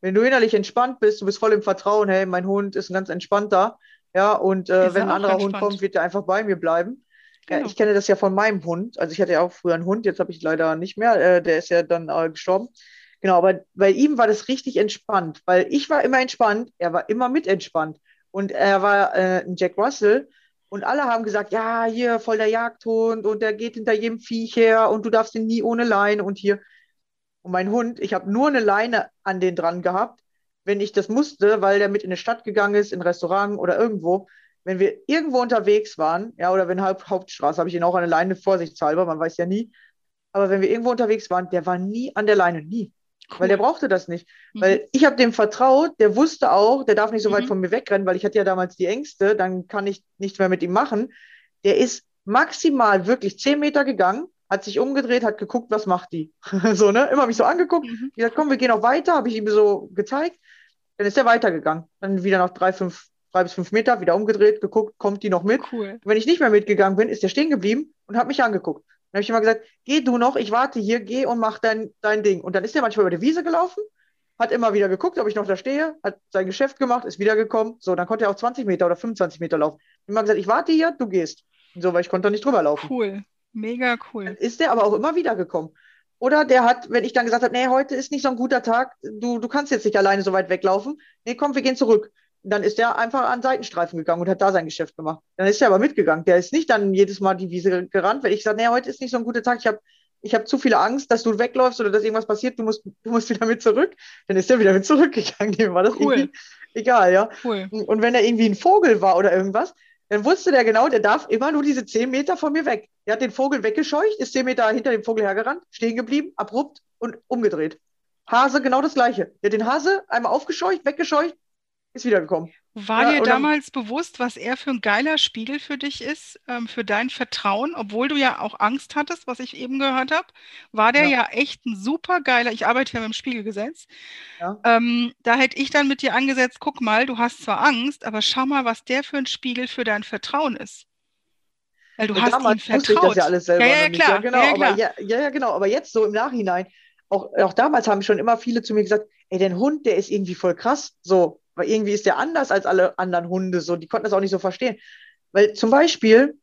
Wenn du innerlich entspannt bist, du bist voll im Vertrauen, hey, mein Hund ist ein ganz entspannter, ja, und äh, wenn ein anderer Hund kommt, wird er einfach bei mir bleiben. Ja, Genau. ich kenne das ja von meinem Hund. Also ich hatte ja auch früher einen Hund, jetzt habe ich leider nicht mehr. Äh, der ist ja dann äh, gestorben. Genau, aber bei ihm war das richtig entspannt, weil ich war immer entspannt, er war immer mit entspannt. Und er war äh, ein Jack Russell und alle haben gesagt, ja, hier voll der Jagdhund und der geht hinter jedem Viech her und du darfst ihn nie ohne Leine und hier. Und mein Hund, ich habe nur eine Leine an den dran gehabt, wenn ich das musste, weil der mit in die Stadt gegangen ist, in ein Restaurant oder irgendwo. Wenn wir irgendwo unterwegs waren, ja, oder wenn Haupt Hauptstraße, habe ich ihn auch an der Leine vorsichtshalber, man weiß ja nie. Aber wenn wir irgendwo unterwegs waren, der war nie an der Leine, nie. Weil der brauchte das nicht. Mhm. Weil ich habe dem vertraut, der wusste auch, der darf nicht so weit Mhm. von mir wegrennen, weil ich hatte ja damals die Ängste, dann kann ich nichts mehr mit ihm machen. Der ist maximal wirklich zehn Meter gegangen, hat sich umgedreht, hat geguckt, was macht die. so, ne? Immer mich so angeguckt. Mhm. Ich gesagt, komm, wir gehen auch weiter, habe ich ihm so gezeigt. Dann ist er weitergegangen. Dann wieder noch drei, fünf, drei bis fünf Meter, wieder umgedreht, geguckt, kommt die noch mit. Cool. Wenn ich nicht mehr mitgegangen bin, ist er stehen geblieben und hat mich angeguckt. Dann habe ich immer gesagt, geh du noch, ich warte hier, geh und mach dein, dein Ding. Und dann ist er manchmal über die Wiese gelaufen, hat immer wieder geguckt, ob ich noch da stehe, hat sein Geschäft gemacht, ist wiedergekommen. So, dann konnte er auch 20 Meter oder 25 Meter laufen. Immer gesagt, ich warte hier, du gehst. Und so, weil ich konnte nicht drüber laufen. Cool. Mega cool. Dann ist der aber auch immer wieder gekommen. Oder der hat, wenn ich dann gesagt habe, nee, heute ist nicht so ein guter Tag, du, du kannst jetzt nicht alleine so weit weglaufen. Nee, komm, wir gehen zurück. Dann ist der einfach an Seitenstreifen gegangen und hat da sein Geschäft gemacht. Dann ist er aber mitgegangen. Der ist nicht dann jedes Mal die Wiese gerannt, weil ich gesagt nee, heute ist nicht so ein guter Tag. Ich habe ich hab zu viele Angst, dass du wegläufst oder dass irgendwas passiert. Du musst, du musst wieder mit zurück. Dann ist er wieder mit zurückgegangen. Dem war das Cool. egal, ja. Cool. Und wenn er irgendwie ein Vogel war oder irgendwas, dann wusste der genau, der darf immer nur diese 10 Meter von mir weg. Der hat den Vogel weggescheucht, ist 10 Meter hinter dem Vogel hergerannt, stehen geblieben, abrupt und umgedreht. Hase genau das Gleiche. Der hat den Hase einmal aufgescheucht, weggescheucht, ist wiedergekommen. War Ja, dir damals bewusst, was er für ein geiler Spiegel für dich ist, ähm, für dein Vertrauen, obwohl du ja auch Angst hattest, was ich eben gehört habe? War der Ja. ja echt ein super geiler, ich arbeite ja mit dem Spiegelgesetz. Ja. Ähm, da hätte ich dann mit dir angesetzt, guck mal, du hast zwar Angst, aber schau mal, was der für ein Spiegel für dein Vertrauen ist. Weil du Und hast ihm damals wusste ich vertraut. das ja alles selber Ja, ja, nicht. klar. Ja, genau, Ja, aber klar. ja, ja, ja, genau. Aber jetzt so im Nachhinein, auch, auch damals haben schon immer viele zu mir gesagt, ey, dein Hund, der ist irgendwie voll krass. So, weil irgendwie ist der anders als alle anderen Hunde. So, die konnten das auch nicht so verstehen. Weil zum Beispiel,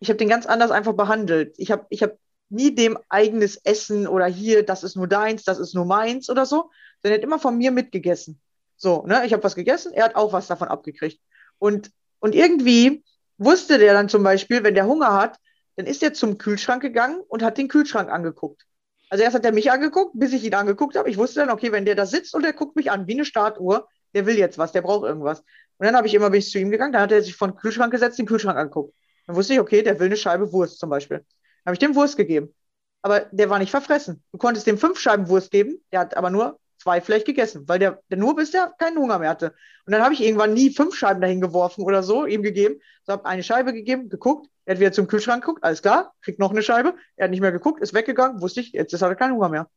ich habe den ganz anders einfach behandelt. Ich habe ich hab nie dem eigenes Essen oder hier, das ist nur deins, das ist nur meins oder so, sondern er hat immer von mir mitgegessen. So, ne, ich habe was gegessen, er hat auch was davon abgekriegt. Und, und irgendwie wusste der dann zum Beispiel, wenn der Hunger hat, dann ist er zum Kühlschrank gegangen und hat den Kühlschrank angeguckt. Also erst hat er mich angeguckt, bis ich ihn angeguckt habe. Ich wusste dann, okay, wenn der da sitzt und der guckt mich an, wie eine Startuhr, der will jetzt was, der braucht irgendwas. Und dann habe ich immer bin ich zu ihm gegangen, dann hat er sich vor den Kühlschrank gesetzt, den Kühlschrank angeguckt. Dann wusste ich, okay, der will eine Scheibe Wurst zum Beispiel. Dann habe ich dem Wurst gegeben. Aber der war nicht verfressen. Du konntest dem fünf Scheiben Wurst geben, der hat aber nur zwei vielleicht gegessen, weil der, der nur bis der keinen Hunger mehr hatte. Und dann habe ich irgendwann nie fünf Scheiben dahin geworfen oder so, ihm gegeben. So habe eine Scheibe gegeben, geguckt, er hat wieder zum Kühlschrank geguckt, alles klar, kriegt noch eine Scheibe. Er hat nicht mehr geguckt, ist weggegangen, wusste ich, jetzt hat er keinen Hunger mehr.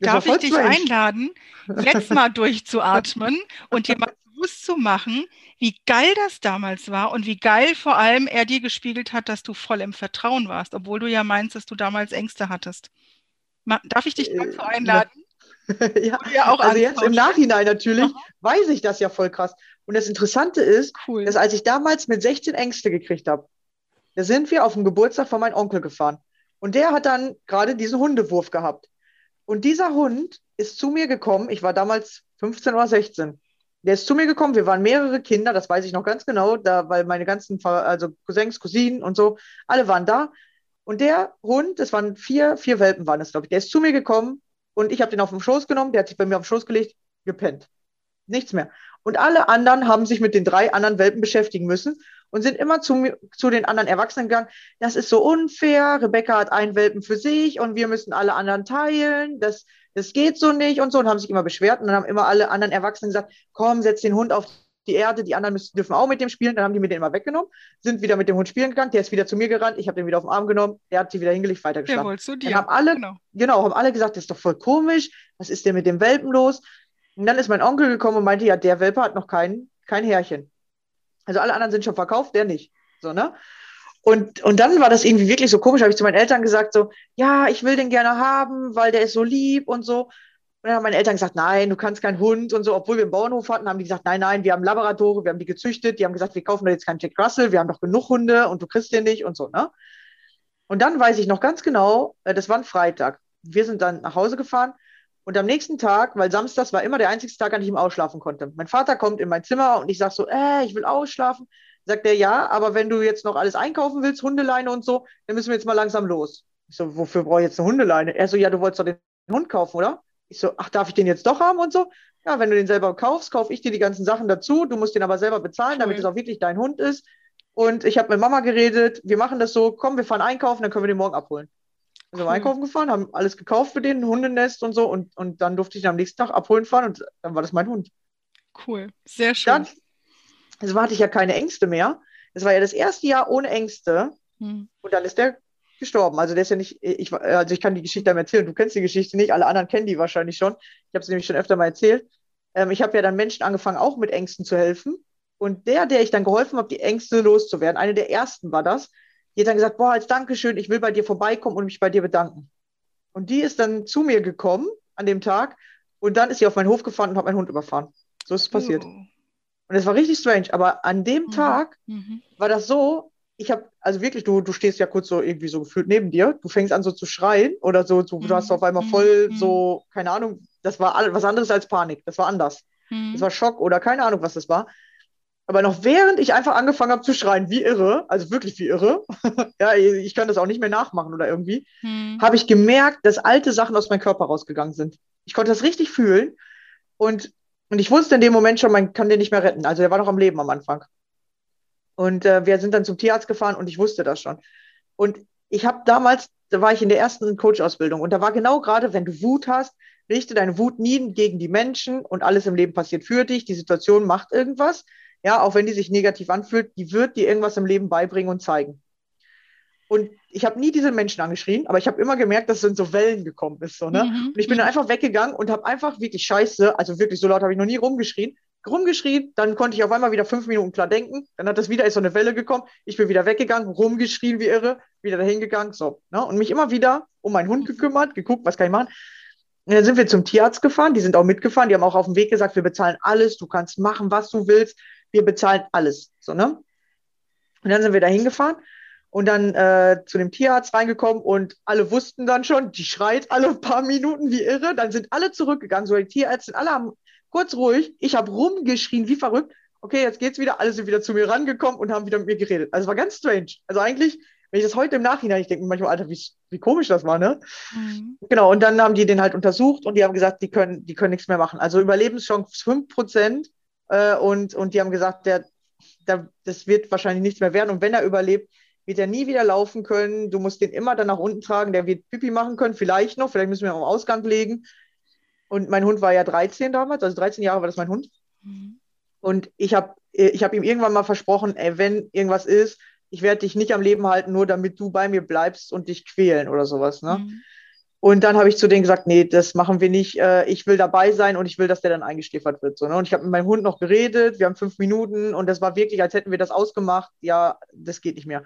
Darf ich dich einladen, jetzt mal durchzuatmen und dir mal bewusst zu machen, wie geil das damals war und wie geil vor allem er dir gespiegelt hat, dass du voll im Vertrauen warst, obwohl du ja meinst, dass du damals Ängste hattest. Darf ich dich Äh, dazu einladen? ja, ja auch also jetzt im. Nachhinein natürlich Aha. weiß ich das ja voll krass. Und das Interessante ist, Cool. dass als ich damals mit 16 Ängste gekriegt habe, da sind wir auf den Geburtstag von meinem Onkel gefahren. Und der hat dann gerade diesen Hundewurf gehabt. Und dieser Hund ist zu mir gekommen, ich war damals 15 oder 16. Der ist zu mir gekommen, wir waren mehrere Kinder, das weiß ich noch ganz genau, da, weil meine ganzen, also Cousins, Cousinen und so, alle waren da. Und der Hund, das waren vier, vier Welpen waren es, glaube ich, der ist zu mir gekommen und ich habe den auf den Schoß genommen, der hat sich bei mir auf den Schoß gelegt, gepennt. Nichts mehr. Und alle anderen haben sich mit den drei anderen Welpen beschäftigen müssen und sind immer zu, zu den anderen Erwachsenen gegangen. Das ist so unfair. Rebecca hat einen Welpen für sich und wir müssen alle anderen teilen. Das, das geht so nicht und so und haben sich immer beschwert. Und dann haben immer alle anderen Erwachsenen gesagt, komm, setz den Hund auf die Erde, die anderen müssen, dürfen auch mit dem spielen. Dann haben die mir den immer weggenommen, sind wieder mit dem Hund spielen gegangen. Der ist wieder zu mir gerannt. Ich habe den wieder auf den Arm genommen. Der hat sich wieder hingelegt, Der weitergeschlafen. wohl zu Dann dir. haben alle, Genau. genau, haben alle gesagt, das ist doch voll komisch. Was ist denn mit dem Welpen los? Und dann ist mein Onkel gekommen und meinte, ja, der Welpe hat noch kein, kein Härchen. Also alle anderen sind schon verkauft, der nicht. So, ne? Und, und dann war das irgendwie wirklich so komisch, habe ich zu meinen Eltern gesagt, so, ja, ich will den gerne haben, weil der ist so lieb und so. Und dann haben meine Eltern gesagt, nein, du kannst keinen Hund und so. Obwohl wir einen Bauernhof hatten, haben die gesagt, nein, nein, wir haben Labradore, wir haben die gezüchtet. Die haben gesagt, wir kaufen doch jetzt keinen Jack Russell, wir haben doch genug Hunde und du kriegst den nicht und so, ne? Und dann weiß ich noch ganz genau, äh, das war ein Freitag. Wir sind dann nach Hause gefahren und am nächsten Tag, weil Samstags war immer der einzige Tag, an dem ich Ausschlafen konnte. Mein Vater kommt in mein Zimmer und ich sage so, äh, ich will ausschlafen. Sagt er, ja, aber wenn du jetzt noch alles einkaufen willst, Hundeleine und so, dann müssen wir jetzt mal langsam los. Ich so, wofür brauche ich jetzt eine Hundeleine? Er so, ja, du wolltest doch den Hund kaufen, oder? Ich so, ach, darf ich den jetzt doch haben und so? Ja, wenn du den selber kaufst, kaufe ich dir die ganzen Sachen dazu. Du musst den aber selber bezahlen, damit Cool. es auch wirklich dein Hund ist. Und ich habe mit Mama geredet, wir machen das so, komm, wir fahren einkaufen, dann können wir den morgen abholen. Wir sind Cool. einkaufen gefahren, haben alles gekauft für den, ein Hundenest und so. Und, und dann durfte ich ihn am nächsten Tag abholen fahren und dann war das mein Hund. Cool. Sehr schön. Dann, also hatte ich ja keine Ängste mehr. Das war ja das erste Jahr ohne Ängste. Hm. Und dann ist der gestorben. Also der ist ja nicht, ich, also ich kann die Geschichte einmal erzählen. Du kennst die Geschichte nicht, alle anderen kennen die wahrscheinlich schon. Ich habe sie nämlich schon öfter mal erzählt. Ähm, ich habe ja dann Menschen angefangen, auch mit Ängsten zu helfen. Und der, der ich dann geholfen habe, die Ängste loszuwerden, eine der ersten war das, die hat dann gesagt, boah, als Dankeschön, ich will bei dir vorbeikommen und mich bei dir bedanken. Und die ist dann zu mir gekommen an dem Tag und dann ist sie auf meinen Hof gefahren und hat meinen Hund überfahren. So ist es passiert. Oh. Und es war richtig strange. Aber an dem Mhm. Tag Mhm. war das so, ich habe, also wirklich, du, du stehst ja kurz so irgendwie so gefühlt neben dir, du fängst an so zu schreien oder so, du, du hast auf einmal voll Mhm. so, keine Ahnung, das war was anderes als Panik, das war anders. Mhm. Das war Schock oder keine Ahnung, was das war. Aber noch während ich einfach angefangen habe zu schreien, wie irre, also wirklich wie irre, ja, ich kann das auch nicht mehr nachmachen oder irgendwie, Mhm. habe ich gemerkt, dass alte Sachen aus meinem Körper rausgegangen sind. Ich konnte das richtig fühlen und, und ich wusste in dem Moment schon, man kann den nicht mehr retten. Also der war noch am Leben am Anfang. Und äh, wir sind dann zum Tierarzt gefahren und ich wusste das schon. Und ich habe damals, da war ich in der ersten Coach-Ausbildung und da war genau gerade, wenn du Wut hast, richte deine Wut nie gegen die Menschen und alles im Leben passiert für dich. Die Situation macht irgendwas. Ja, auch wenn die sich negativ anfühlt, die wird dir irgendwas im Leben beibringen und zeigen. Und ich habe nie diese Menschen angeschrien, aber ich habe immer gemerkt, dass es in so Wellen gekommen ist. So, ne? Mhm. Und ich bin dann einfach weggegangen und habe einfach wirklich scheiße, also wirklich so laut habe ich noch nie rumgeschrien, rumgeschrien, dann konnte ich auf einmal wieder fünf Minuten klar denken, dann hat das wieder, ist so eine Welle gekommen, ich bin wieder weggegangen, rumgeschrien wie irre, wieder dahin gegangen, so. Ne? Und mich immer wieder um meinen Hund gekümmert, geguckt, was kann ich machen. Und dann sind wir zum Tierarzt gefahren, die sind auch mitgefahren, die haben auch auf dem Weg gesagt, wir bezahlen alles, du kannst machen, was du willst, wir bezahlen alles. So, ne? Und dann sind wir da hingefahren und dann äh, zu dem Tierarzt reingekommen und alle wussten dann schon, die schreit alle paar Minuten wie irre. Dann sind alle zurückgegangen, so die Tierärzte, alle haben kurz ruhig. Ich habe rumgeschrien, wie verrückt. Okay, jetzt geht's wieder. Alle sind wieder zu mir rangekommen und haben wieder mit mir geredet. Also es war ganz strange. Also eigentlich, wenn ich das heute im Nachhinein, ich denke manchmal, Alter, wie, wie komisch das war, ne? Mhm. Genau, und dann haben die den halt untersucht und die haben gesagt, die können, die können nichts mehr machen. Also Überlebenschance 5% äh, und, und die haben gesagt, der, der, das wird wahrscheinlich nichts mehr werden. Und wenn er überlebt, wird er nie wieder laufen können. Du musst den immer dann nach unten tragen. Der wird Pipi machen können, vielleicht noch. Vielleicht müssen wir ihn am Ausgang legen. Und mein Hund war ja 13 damals, also 13 Jahre war das mein Hund. Mhm. Und ich habe ich hab ihm irgendwann mal versprochen, ey, wenn irgendwas ist, ich werde dich nicht am Leben halten, nur damit du bei mir bleibst und dich quälen oder sowas. Ne? Mhm. Und dann habe ich zu denen gesagt, nee, das machen wir nicht. Äh, ich will dabei sein und ich will, dass der dann eingeschläfert wird. So, ne? Und ich habe mit meinem Hund noch geredet. Wir haben fünf Minuten und das war wirklich, als hätten wir das ausgemacht. Ja, das geht nicht mehr.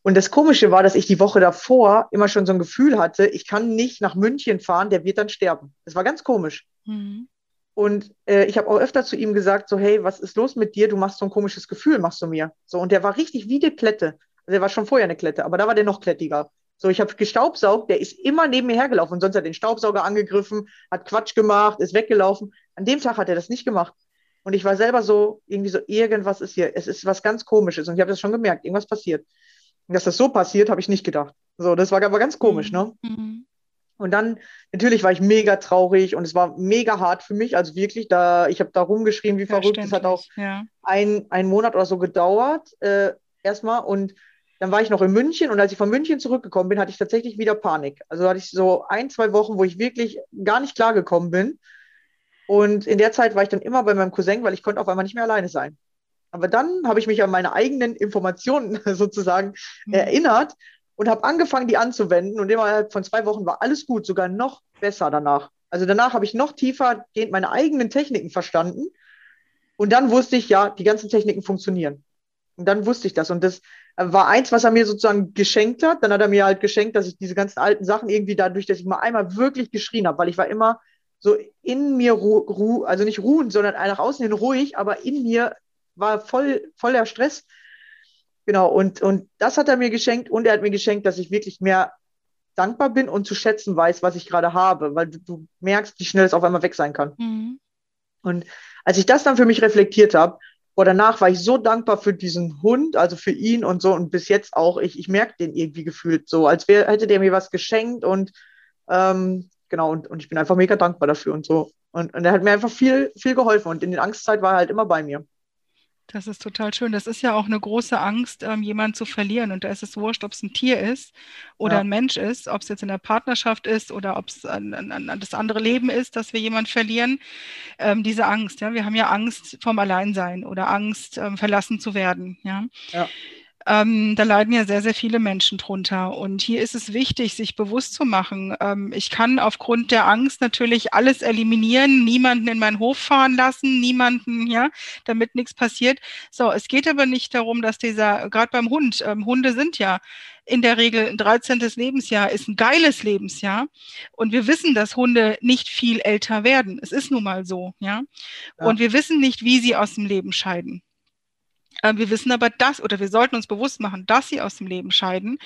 Und das Komische war, dass ich die Woche davor immer schon so ein Gefühl hatte, ich kann nicht nach München fahren, der wird dann sterben. Das war ganz komisch. Mhm. Und äh, ich habe auch öfter zu ihm gesagt, so, hey, was ist los mit dir? Du machst so ein komisches Gefühl, machst du mir. So, und der war richtig wie eine Klette. Also der war schon vorher eine Klette, aber da war der noch klettiger. So, ich habe gestaubsaugt, der ist immer neben mir hergelaufen und sonst hat er den Staubsauger angegriffen, hat Quatsch gemacht, ist weggelaufen. An dem Tag hat er das nicht gemacht. Und ich war selber so, irgendwie so, irgendwas ist hier, es ist was ganz Komisches. Und ich habe das schon gemerkt, irgendwas passiert. Und dass das so passiert, habe ich nicht gedacht. So, das war aber ganz komisch, ne? Mhm. Und dann, natürlich war ich mega traurig und es war mega hart für mich. Also wirklich, da, ich habe da rumgeschrien wie verrückt. Es hat auch ja. ein, einen Monat oder so gedauert, äh, erstmal. Und dann war ich noch in München und als ich von München zurückgekommen bin, hatte ich tatsächlich wieder Panik. Also hatte ich so ein, zwei Wochen, wo ich wirklich gar nicht klargekommen bin. Und in der Zeit war ich dann immer bei meinem Cousin, weil ich konnte auf einmal nicht mehr alleine sein. Aber dann habe ich mich an meine eigenen Informationen sozusagen Mhm. erinnert und habe angefangen, die anzuwenden. Und innerhalb von zwei Wochen war alles gut, sogar noch besser danach. Also danach habe ich noch tiefer gehend meine eigenen Techniken verstanden. Und dann wusste ich, ja, die ganzen Techniken funktionieren. Und dann wusste ich das. Und das war eins, was er mir sozusagen geschenkt hat. Dann hat er mir halt geschenkt, dass ich diese ganzen alten Sachen irgendwie dadurch, dass ich mal einmal wirklich geschrien habe, weil ich war immer so in mir, ru ru also nicht ruhend, sondern nach außen hin ruhig, aber in mir war voll, voller Stress. Genau, und, und das hat er mir geschenkt und er hat mir geschenkt, dass ich wirklich mehr dankbar bin und zu schätzen weiß, was ich gerade habe, weil du, du merkst, wie schnell es auf einmal weg sein kann. Mhm. Und als ich das dann für mich reflektiert habe, boah, danach war ich so dankbar für diesen Hund, also für ihn und so und bis jetzt auch, ich, ich merke den irgendwie gefühlt so, als wär, hätte der mir was geschenkt und ähm, genau, und, und ich bin einfach mega dankbar dafür und so. Und, und er hat mir einfach viel, viel geholfen und in der Angstzeit war er halt immer bei mir. Das ist total schön. Das ist ja auch eine große Angst, ähm, jemanden zu verlieren. Und da ist es wurscht, ob es ein Tier ist oder Ja. ein Mensch ist, ob es jetzt in der Partnerschaft ist oder ob es an, an, an das andere Leben ist, dass wir jemanden verlieren. Ähm, diese Angst, ja. Wir haben ja Angst vom Alleinsein oder Angst, ähm, verlassen zu werden, ja. Ja. Ähm, da leiden ja sehr, sehr viele Menschen drunter. Und hier ist es wichtig, sich bewusst zu machen. Ähm, ich kann aufgrund der Angst natürlich alles eliminieren, niemanden in meinen Hof fahren lassen, niemanden, ja, damit nichts passiert. So, es geht aber nicht darum, dass dieser, gerade beim Hund, ähm, Hunde sind ja in der Regel ein 13. Lebensjahr ist ein geiles Lebensjahr. Und wir wissen, dass Hunde nicht viel älter werden. Es ist nun mal so, ja. Ja. Und wir wissen nicht, wie sie aus dem Leben scheiden. Ähm, wir wissen aber das, oder wir sollten uns bewusst machen, dass sie aus dem Leben scheiden.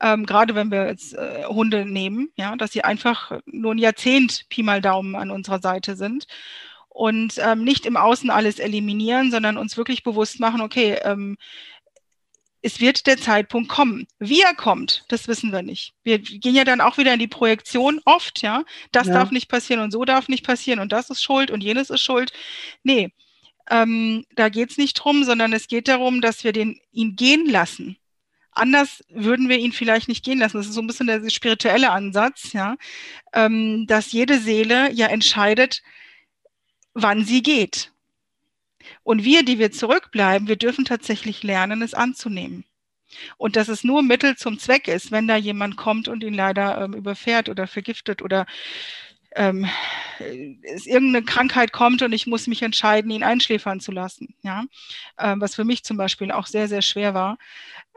Ähm, gerade wenn wir jetzt äh, Hunde nehmen, ja, dass sie einfach nur ein Jahrzehnt Pi mal Daumen an unserer Seite sind und ähm, nicht im Außen alles eliminieren, sondern uns wirklich bewusst machen, okay, ähm, es wird der Zeitpunkt kommen. Wie er kommt, das wissen wir nicht. Wir gehen ja dann auch wieder in die Projektion oft, ja. Das Ja. darf nicht passieren und so darf nicht passieren und das ist schuld und jenes ist schuld. Nee, ähm, da geht es nicht drum, sondern es geht darum, dass wir den, ihn gehen lassen. Anders würden wir ihn vielleicht nicht gehen lassen. Das ist so ein bisschen der spirituelle Ansatz, ja, ähm, dass jede Seele ja entscheidet, wann sie geht. Und wir, die wir zurückbleiben, wir dürfen tatsächlich lernen, es anzunehmen. Und dass es nur Mittel zum Zweck ist, wenn da jemand kommt und ihn leider ähm, überfährt oder vergiftet oder ähm, es irgendeine Krankheit kommt und ich muss mich entscheiden, ihn einschläfern zu lassen. Ja? Ähm, was für mich zum Beispiel auch sehr, sehr schwer war.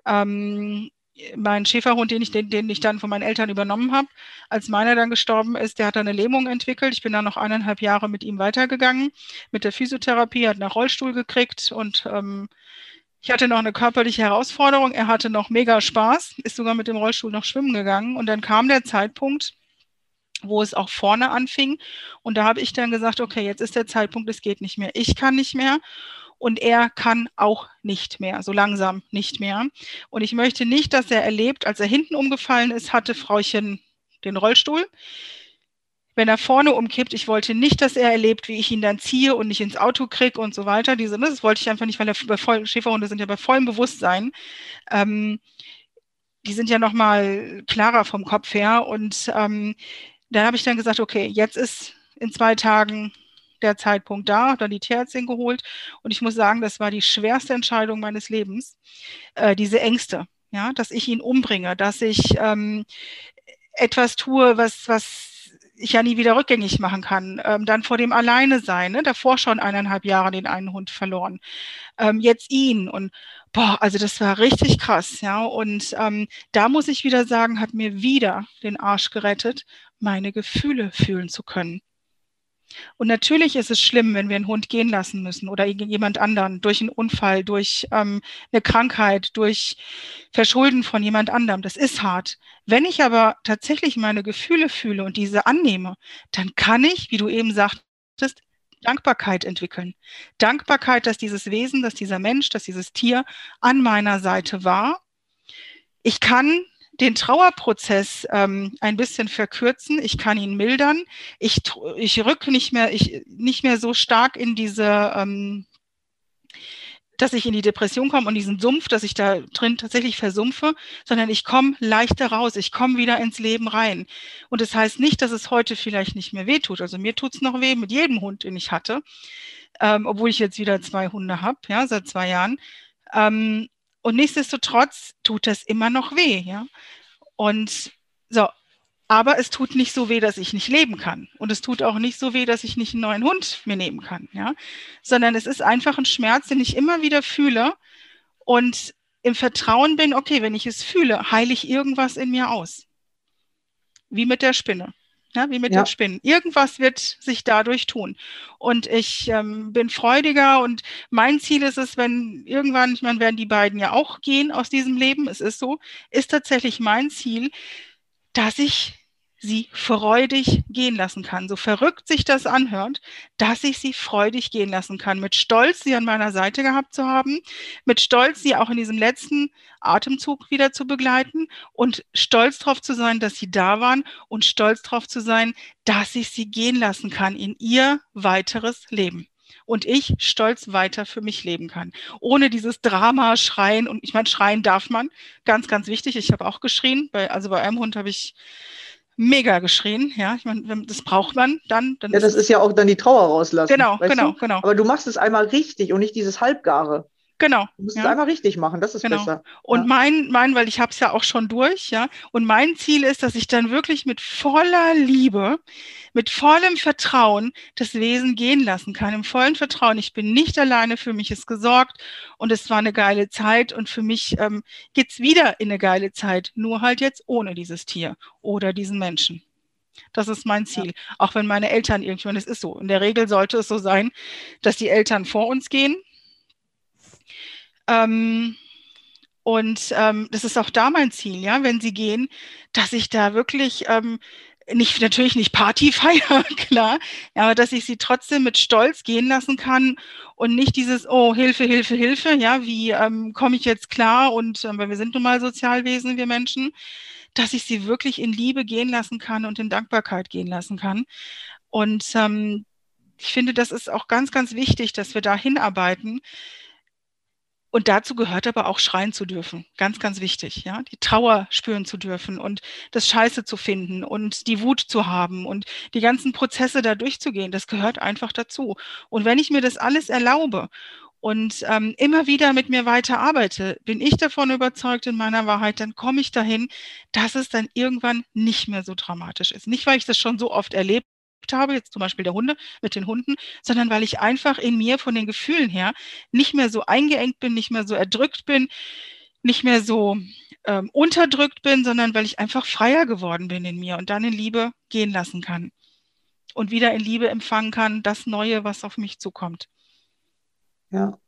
Ähm, mein Schäferhund, den ich, den, den ich dann von meinen Eltern übernommen habe, als meiner dann gestorben ist, der hat dann eine Lähmung entwickelt. Ich bin dann noch eineinhalb Jahre mit ihm weitergegangen mit der Physiotherapie, hat einen Rollstuhl gekriegt und ähm, ich hatte noch eine körperliche Herausforderung. Er hatte noch mega Spaß, ist sogar mit dem Rollstuhl noch schwimmen gegangen. Und dann kam der Zeitpunkt, wo es auch vorne anfing. Und da habe ich dann gesagt, okay, jetzt ist der Zeitpunkt, es geht nicht mehr. Ich kann nicht mehr und er kann auch nicht mehr, so langsam nicht mehr. Und ich möchte nicht, dass er erlebt, als er hinten umgefallen ist, hatte Frauchen den Rollstuhl. Wenn er vorne umkippt, ich wollte nicht, dass er erlebt, wie ich ihn dann ziehe und nicht ins Auto kriege und so weiter. Diese, ne, das wollte ich einfach nicht, weil er bei voll, Schäferhunde sind ja bei vollem Bewusstsein. Ähm, die sind ja nochmal klarer vom Kopf her. Und ähm, da habe ich dann gesagt, okay, jetzt ist in zwei Tagen der Zeitpunkt da, habe dann die Tierärztin geholt und ich muss sagen, das war die schwerste Entscheidung meines Lebens, äh, diese Ängste, ja, dass ich ihn umbringe, dass ich ähm, etwas tue, was, was ich ja nie wieder rückgängig machen kann. Ähm, dann vor dem Alleine sein, ne? davor schon eineinhalb Jahre den einen Hund verloren. Ähm, jetzt ihn und boah, also das war richtig krass, ja. Und ähm, da muss ich wieder sagen, hat mir wieder den Arsch gerettet, meine Gefühle fühlen zu können. Und natürlich ist es schlimm, wenn wir einen Hund gehen lassen müssen oder jemand anderen durch einen Unfall, durch ähm, eine Krankheit, durch Verschulden von jemand anderem. Das ist hart. Wenn ich aber tatsächlich meine Gefühle fühle und diese annehme, dann kann ich, wie du eben sagtest, Dankbarkeit entwickeln. Dankbarkeit, dass dieses Wesen, dass dieser Mensch, dass dieses Tier an meiner Seite war. Ich kann den Trauerprozess ähm, ein bisschen verkürzen. Ich kann ihn mildern. Ich, ich rück nicht mehr, ich, nicht mehr so stark in diese, ähm, dass ich in die Depression komme und diesen Sumpf, dass ich da drin tatsächlich versumpfe, sondern ich komme leichter raus. Ich komme wieder ins Leben rein. Und das heißt nicht, dass es heute vielleicht nicht mehr weh tut. Also mir tut es noch weh mit jedem Hund, den ich hatte, ähm, obwohl ich jetzt wieder zwei Hunde habe, ja, seit zwei Jahren. Ähm, und nichtsdestotrotz tut das immer noch weh, ja. Und so, aber es tut nicht so weh, dass ich nicht leben kann. Und es tut auch nicht so weh, dass ich nicht einen neuen Hund mir nehmen kann, ja. Sondern es ist einfach ein Schmerz, den ich immer wieder fühle und im Vertrauen bin, okay, wenn ich es fühle, heile ich irgendwas in mir aus. Wie mit der Spinne. Ja, wie mit Ja. den Spinnen. Irgendwas wird sich dadurch tun. Und ich ähm, bin freudiger und mein Ziel ist es, wenn irgendwann, ich meine, werden die beiden ja auch gehen aus diesem Leben, es ist so, ist tatsächlich mein Ziel, dass ich sie freudig gehen lassen kann. So verrückt sich das anhört, dass ich sie freudig gehen lassen kann. Mit Stolz, sie an meiner Seite gehabt zu haben, mit Stolz, sie auch in diesem letzten Atemzug wieder zu begleiten und stolz darauf zu sein, dass sie da waren und stolz darauf zu sein, dass ich sie gehen lassen kann in ihr weiteres Leben. Und ich stolz weiter für mich leben kann. Ohne dieses Drama, Schreien. Und ich meine, schreien darf man. Ganz, ganz wichtig. Ich habe auch geschrien. Bei, also bei einem Hund habe ich mega geschrien. Ja, ich meine, das braucht man dann. dann Ja, das ist ja auch dann die Trauer rauslassen. Genau, genau, du? genau. Aber du machst es einmal richtig und nicht dieses Halbgare. Genau. Du musst ja. es einmal richtig machen, das ist Genau. besser. Und Ja. mein, mein, weil ich habe es ja auch schon durch, ja. Und mein Ziel ist, dass ich dann wirklich mit voller Liebe, mit vollem Vertrauen das Wesen gehen lassen kann. Im vollen Vertrauen. Ich bin nicht alleine, für mich ist gesorgt und es war eine geile Zeit. Und für mich ähm, geht's wieder in eine geile Zeit, nur halt jetzt ohne dieses Tier oder diesen Menschen. Das ist mein Ziel. Auch wenn meine Eltern irgendwann, es ist so. In der Regel sollte es so sein, dass die Eltern vor uns gehen. Ähm, und ähm, das ist auch da mein Ziel, ja, wenn sie gehen, dass ich da wirklich ähm, nicht, natürlich nicht Party feiere, klar, ja, aber dass ich sie trotzdem mit Stolz gehen lassen kann und nicht dieses, oh, Hilfe, Hilfe, Hilfe, ja, wie ähm, komme ich jetzt klar und, ähm, weil wir sind nun mal Sozialwesen, wir Menschen, dass ich sie wirklich in Liebe gehen lassen kann und in Dankbarkeit gehen lassen kann. Und ähm, ich finde, das ist auch ganz, ganz wichtig, dass wir da hinarbeiten. Und dazu gehört aber auch schreien zu dürfen. Ganz, ganz wichtig, ja. Die Trauer spüren zu dürfen und das Scheiße zu finden und die Wut zu haben und die ganzen Prozesse da durchzugehen. Das gehört einfach dazu. Und wenn ich mir das alles erlaube und ähm, immer wieder mit mir weiter arbeite, bin ich davon überzeugt in meiner Wahrheit, dann komme ich dahin, dass es dann irgendwann nicht mehr so dramatisch ist. Nicht, weil ich das schon so oft erlebt habe, jetzt zum Beispiel der Hunde mit den Hunden, sondern weil ich einfach in mir von den Gefühlen her nicht mehr so eingeengt bin, nicht mehr so erdrückt bin, nicht mehr so ähm, unterdrückt bin, sondern weil ich einfach freier geworden bin in mir und dann in Liebe gehen lassen kann und wieder in Liebe empfangen kann, das Neue, was auf mich zukommt. Ja.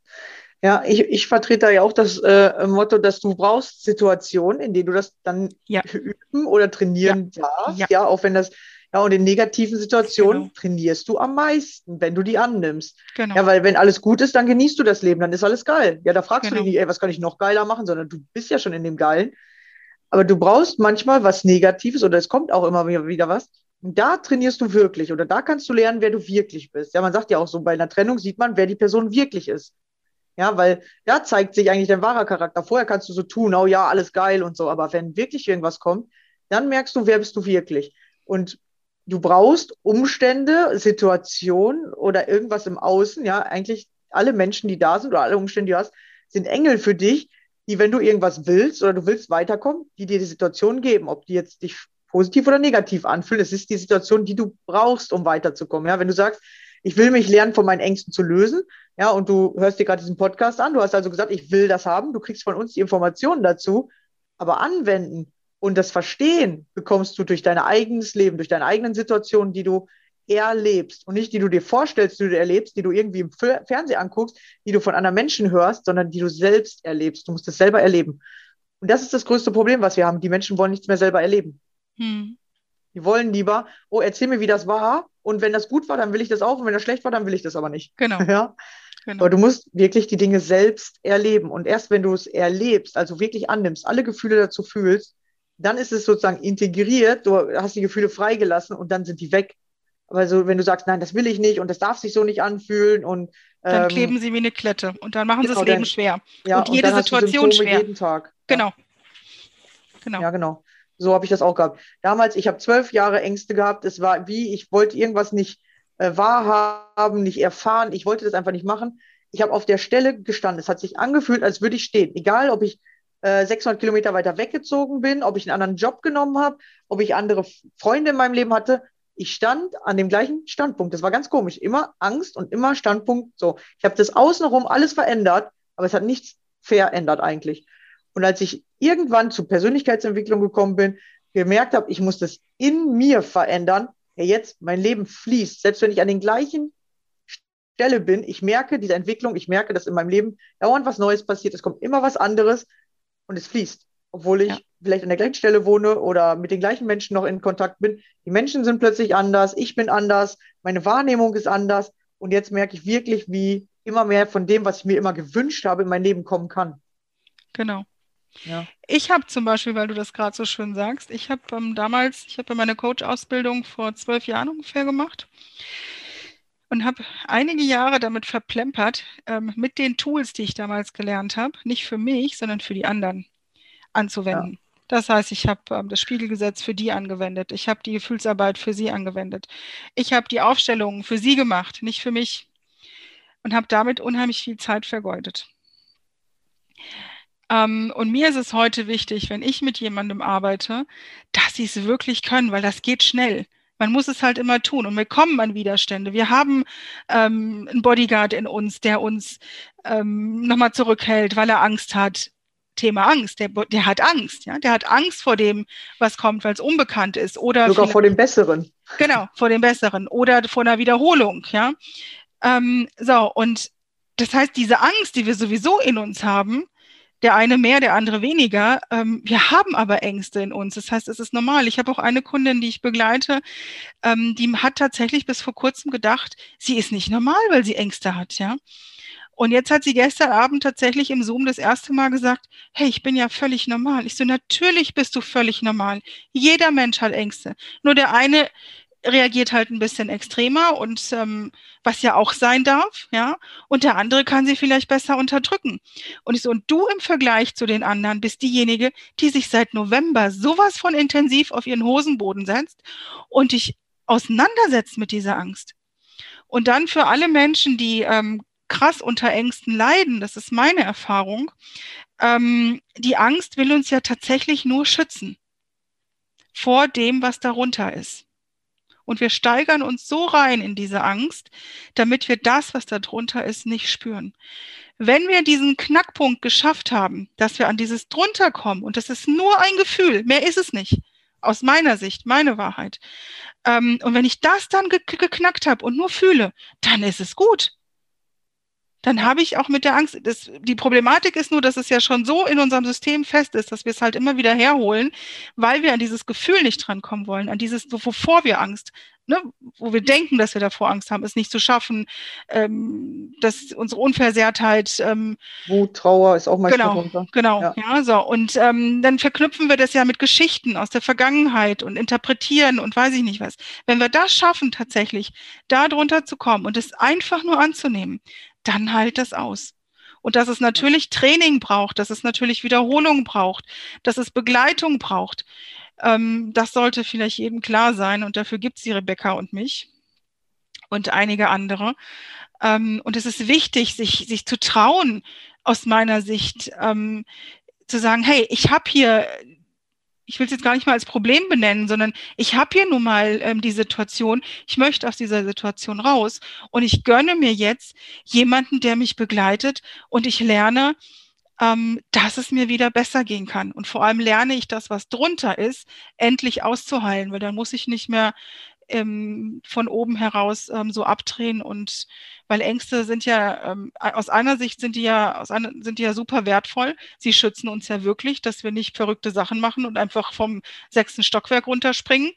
Ja, ich, ich vertrete da ja auch das äh, Motto, dass du brauchst Situationen, in denen du das dann Ja. üben oder trainieren darfst. Ja. Ja, auch wenn das, ja, und in negativen Situationen Genau. trainierst du am meisten, wenn du die annimmst. Genau. Ja, weil wenn alles gut ist, dann genießt du das Leben, dann ist alles geil. Ja, da fragst Genau. du dich nicht, ey, was kann ich noch geiler machen, sondern du bist ja schon in dem Geilen. Aber du brauchst manchmal was Negatives oder es kommt auch immer wieder wieder was. Und da trainierst du wirklich oder da kannst du lernen, wer du wirklich bist. Ja, man sagt ja auch so, bei einer Trennung sieht man, wer die Person wirklich ist. Ja, weil da zeigt sich eigentlich dein wahrer Charakter. Vorher kannst du so tun, oh ja, alles geil und so. Aber wenn wirklich irgendwas kommt, dann merkst du, wer bist du wirklich. Und du brauchst Umstände, Situationen oder irgendwas im Außen, ja, eigentlich alle Menschen, die da sind oder alle Umstände, die du hast, sind Engel für dich, die, wenn du irgendwas willst oder du willst weiterkommen, die dir die Situation geben, ob die jetzt dich positiv oder negativ anfühlen. Es ist die Situation, die du brauchst, um weiterzukommen. Ja, wenn du sagst, ich will mich lernen, von meinen Ängsten zu lösen, ja, und du hörst dir gerade diesen Podcast an, du hast also gesagt, ich will das haben, du kriegst von uns die Informationen dazu, aber anwenden und das Verstehen bekommst du durch dein eigenes Leben, durch deine eigenen Situationen, die du erlebst und nicht die du dir vorstellst, die du erlebst, die du irgendwie im Fernsehen anguckst, die du von anderen Menschen hörst, sondern die du selbst erlebst. Du musst es selber erleben. Und das ist das größte Problem, was wir haben. Die Menschen wollen nichts mehr selber erleben. Hm. Die wollen lieber, oh, erzähl mir, wie das war. Und wenn das gut war, dann will ich das auch. Und wenn das schlecht war, dann will ich das aber nicht. Genau. Ja? genau. Aber du musst wirklich die Dinge selbst erleben. Und erst wenn du es erlebst, also wirklich annimmst, alle Gefühle dazu fühlst, dann ist es sozusagen integriert, du hast die Gefühle freigelassen und dann sind die weg. Aber so, wenn du sagst, nein, das will ich nicht und das darf sich so nicht anfühlen und dann ähm, kleben sie wie eine Klette und dann machen genau, sie das Leben dann- schwer. ja, und jede dann hast du Situation schwer. jeden Tag. Genau. Genau. Ja, genau. So habe ich das auch gehabt. Damals, ich habe zwölf Jahre Ängste gehabt. Es war wie, ich wollte irgendwas nicht äh, wahrhaben, nicht erfahren. Ich wollte das einfach nicht machen. Ich habe auf der Stelle gestanden. Es hat sich angefühlt, als würde ich stehen. Egal, ob ich äh, 600 Kilometer weiter weggezogen bin, ob ich einen anderen Job genommen habe, ob ich andere Freunde in meinem Leben hatte. Ich stand an dem gleichen Standpunkt. Das war ganz komisch. Immer Angst und immer Standpunkt. So, ich habe das außenrum alles verändert, aber es hat nichts verändert eigentlich. Und als ich irgendwann zur Persönlichkeitsentwicklung gekommen bin, gemerkt habe, ich muss das in mir verändern, ja jetzt mein Leben fließt, selbst wenn ich an den gleichen Stelle bin, ich merke diese Entwicklung, ich merke, dass in meinem Leben dauernd was Neues passiert, es kommt immer was anderes und es fließt, obwohl ich Ja. vielleicht an der gleichen Stelle wohne oder mit den gleichen Menschen noch in Kontakt bin. Die Menschen sind plötzlich anders, ich bin anders, meine Wahrnehmung ist anders und jetzt merke ich wirklich, wie immer mehr von dem, was ich mir immer gewünscht habe, in mein Leben kommen kann. Genau. Ja. Ich habe zum Beispiel, weil du das gerade so schön sagst, ich habe ähm, damals, ich habe meine Coach-Ausbildung vor zwölf Jahren ungefähr gemacht und habe einige Jahre damit verplempert, ähm, mit den Tools, die ich damals gelernt habe, nicht für mich, sondern für die anderen anzuwenden. Das heißt, ich habe ähm, das Spiegelgesetz für die angewendet. Ich habe die Gefühlsarbeit für sie angewendet. Ich habe die Aufstellungen für sie gemacht, nicht für mich. Und habe damit unheimlich viel Zeit vergeudet. Ähm, und mir ist es heute wichtig, wenn ich mit jemandem arbeite, dass sie es wirklich können, weil das geht schnell. Man muss es halt immer tun und wir kommen an Widerstände. Wir haben ähm, einen Bodyguard in uns, der uns ähm, nochmal zurückhält, weil er Angst hat. Thema Angst, der, der hat Angst, ja, der hat Angst vor dem, was kommt, weil es unbekannt ist oder Sogar vor dem Besseren. Genau, vor dem Besseren oder vor einer Wiederholung, ja. Ähm, so, und das heißt, diese Angst, die wir sowieso in uns haben, der eine mehr, der andere weniger, ähm, wir haben aber Ängste in uns. Das heißt, es ist normal. Ich habe auch eine Kundin, die ich begleite, ähm, die hat tatsächlich bis vor kurzem gedacht, sie ist nicht normal, weil sie Ängste hat, ja. Und jetzt hat sie gestern Abend tatsächlich im Zoom das erste Mal gesagt, hey, ich bin ja völlig normal. Ich so, natürlich bist du völlig normal. Jeder Mensch hat Ängste. Nur der eine reagiert halt ein bisschen extremer und ähm, was ja auch sein darf, ja. Und der andere kann sie vielleicht besser unterdrücken. Und ich so, und du im Vergleich zu den anderen bist diejenige, die sich seit November sowas von intensiv auf ihren Hosenboden setzt und dich auseinandersetzt mit dieser Angst. Und dann für alle Menschen, die ähm, krass unter Ängsten leiden, das ist meine Erfahrung, ähm, die Angst will uns ja tatsächlich nur schützen vor dem, was darunter ist. Und wir steigern uns so rein in diese Angst, damit wir das, was darunter ist, nicht spüren. Wenn wir diesen Knackpunkt geschafft haben, dass wir an dieses drunter kommen, und das ist nur ein Gefühl, mehr ist es nicht, aus meiner Sicht, meine Wahrheit. Ähm, und wenn ich das dann ge geknackt habe und nur fühle, dann ist es gut. Dann habe ich auch mit der Angst, das, die Problematik ist nur, dass es ja schon so in unserem System fest ist, dass wir es halt immer wieder herholen, weil wir an dieses Gefühl nicht drankommen wollen, an dieses, wovor wir Angst, ne, wo wir denken, dass wir davor Angst haben, es nicht zu schaffen, ähm, dass unsere Unversehrtheit, ähm, Wut, Trauer ist auch meist Genau. darunter. Genau, Ja. ja, so. Und ähm, dann verknüpfen wir das ja mit Geschichten aus der Vergangenheit und interpretieren und weiß ich nicht was. Wenn wir das schaffen, tatsächlich da drunter zu kommen und es einfach nur anzunehmen, dann halt das aus. Und dass es natürlich Training braucht, dass es natürlich Wiederholung braucht, dass es Begleitung braucht. Ähm, das sollte vielleicht jedem klar sein und dafür gibt es die Rebecca und mich und einige andere. Ähm, und es ist wichtig, sich, sich zu trauen, aus meiner Sicht, ähm, zu sagen, hey, ich habe hier ich will es jetzt gar nicht mal als Problem benennen, sondern ich habe hier nun mal ähm, die Situation, ich möchte aus dieser Situation raus und ich gönne mir jetzt jemanden, der mich begleitet und ich lerne, ähm, dass es mir wieder besser gehen kann. Und vor allem lerne ich das, was drunter ist, endlich auszuheilen, weil dann muss ich nicht mehr ähm, von oben heraus ähm, so abdrehen und weil Ängste sind ja ähm, aus einer Sicht sind die ja aus einer, sind die ja super wertvoll. Sie schützen uns ja wirklich, dass wir nicht verrückte Sachen machen und einfach vom sechsten Stockwerk runterspringen.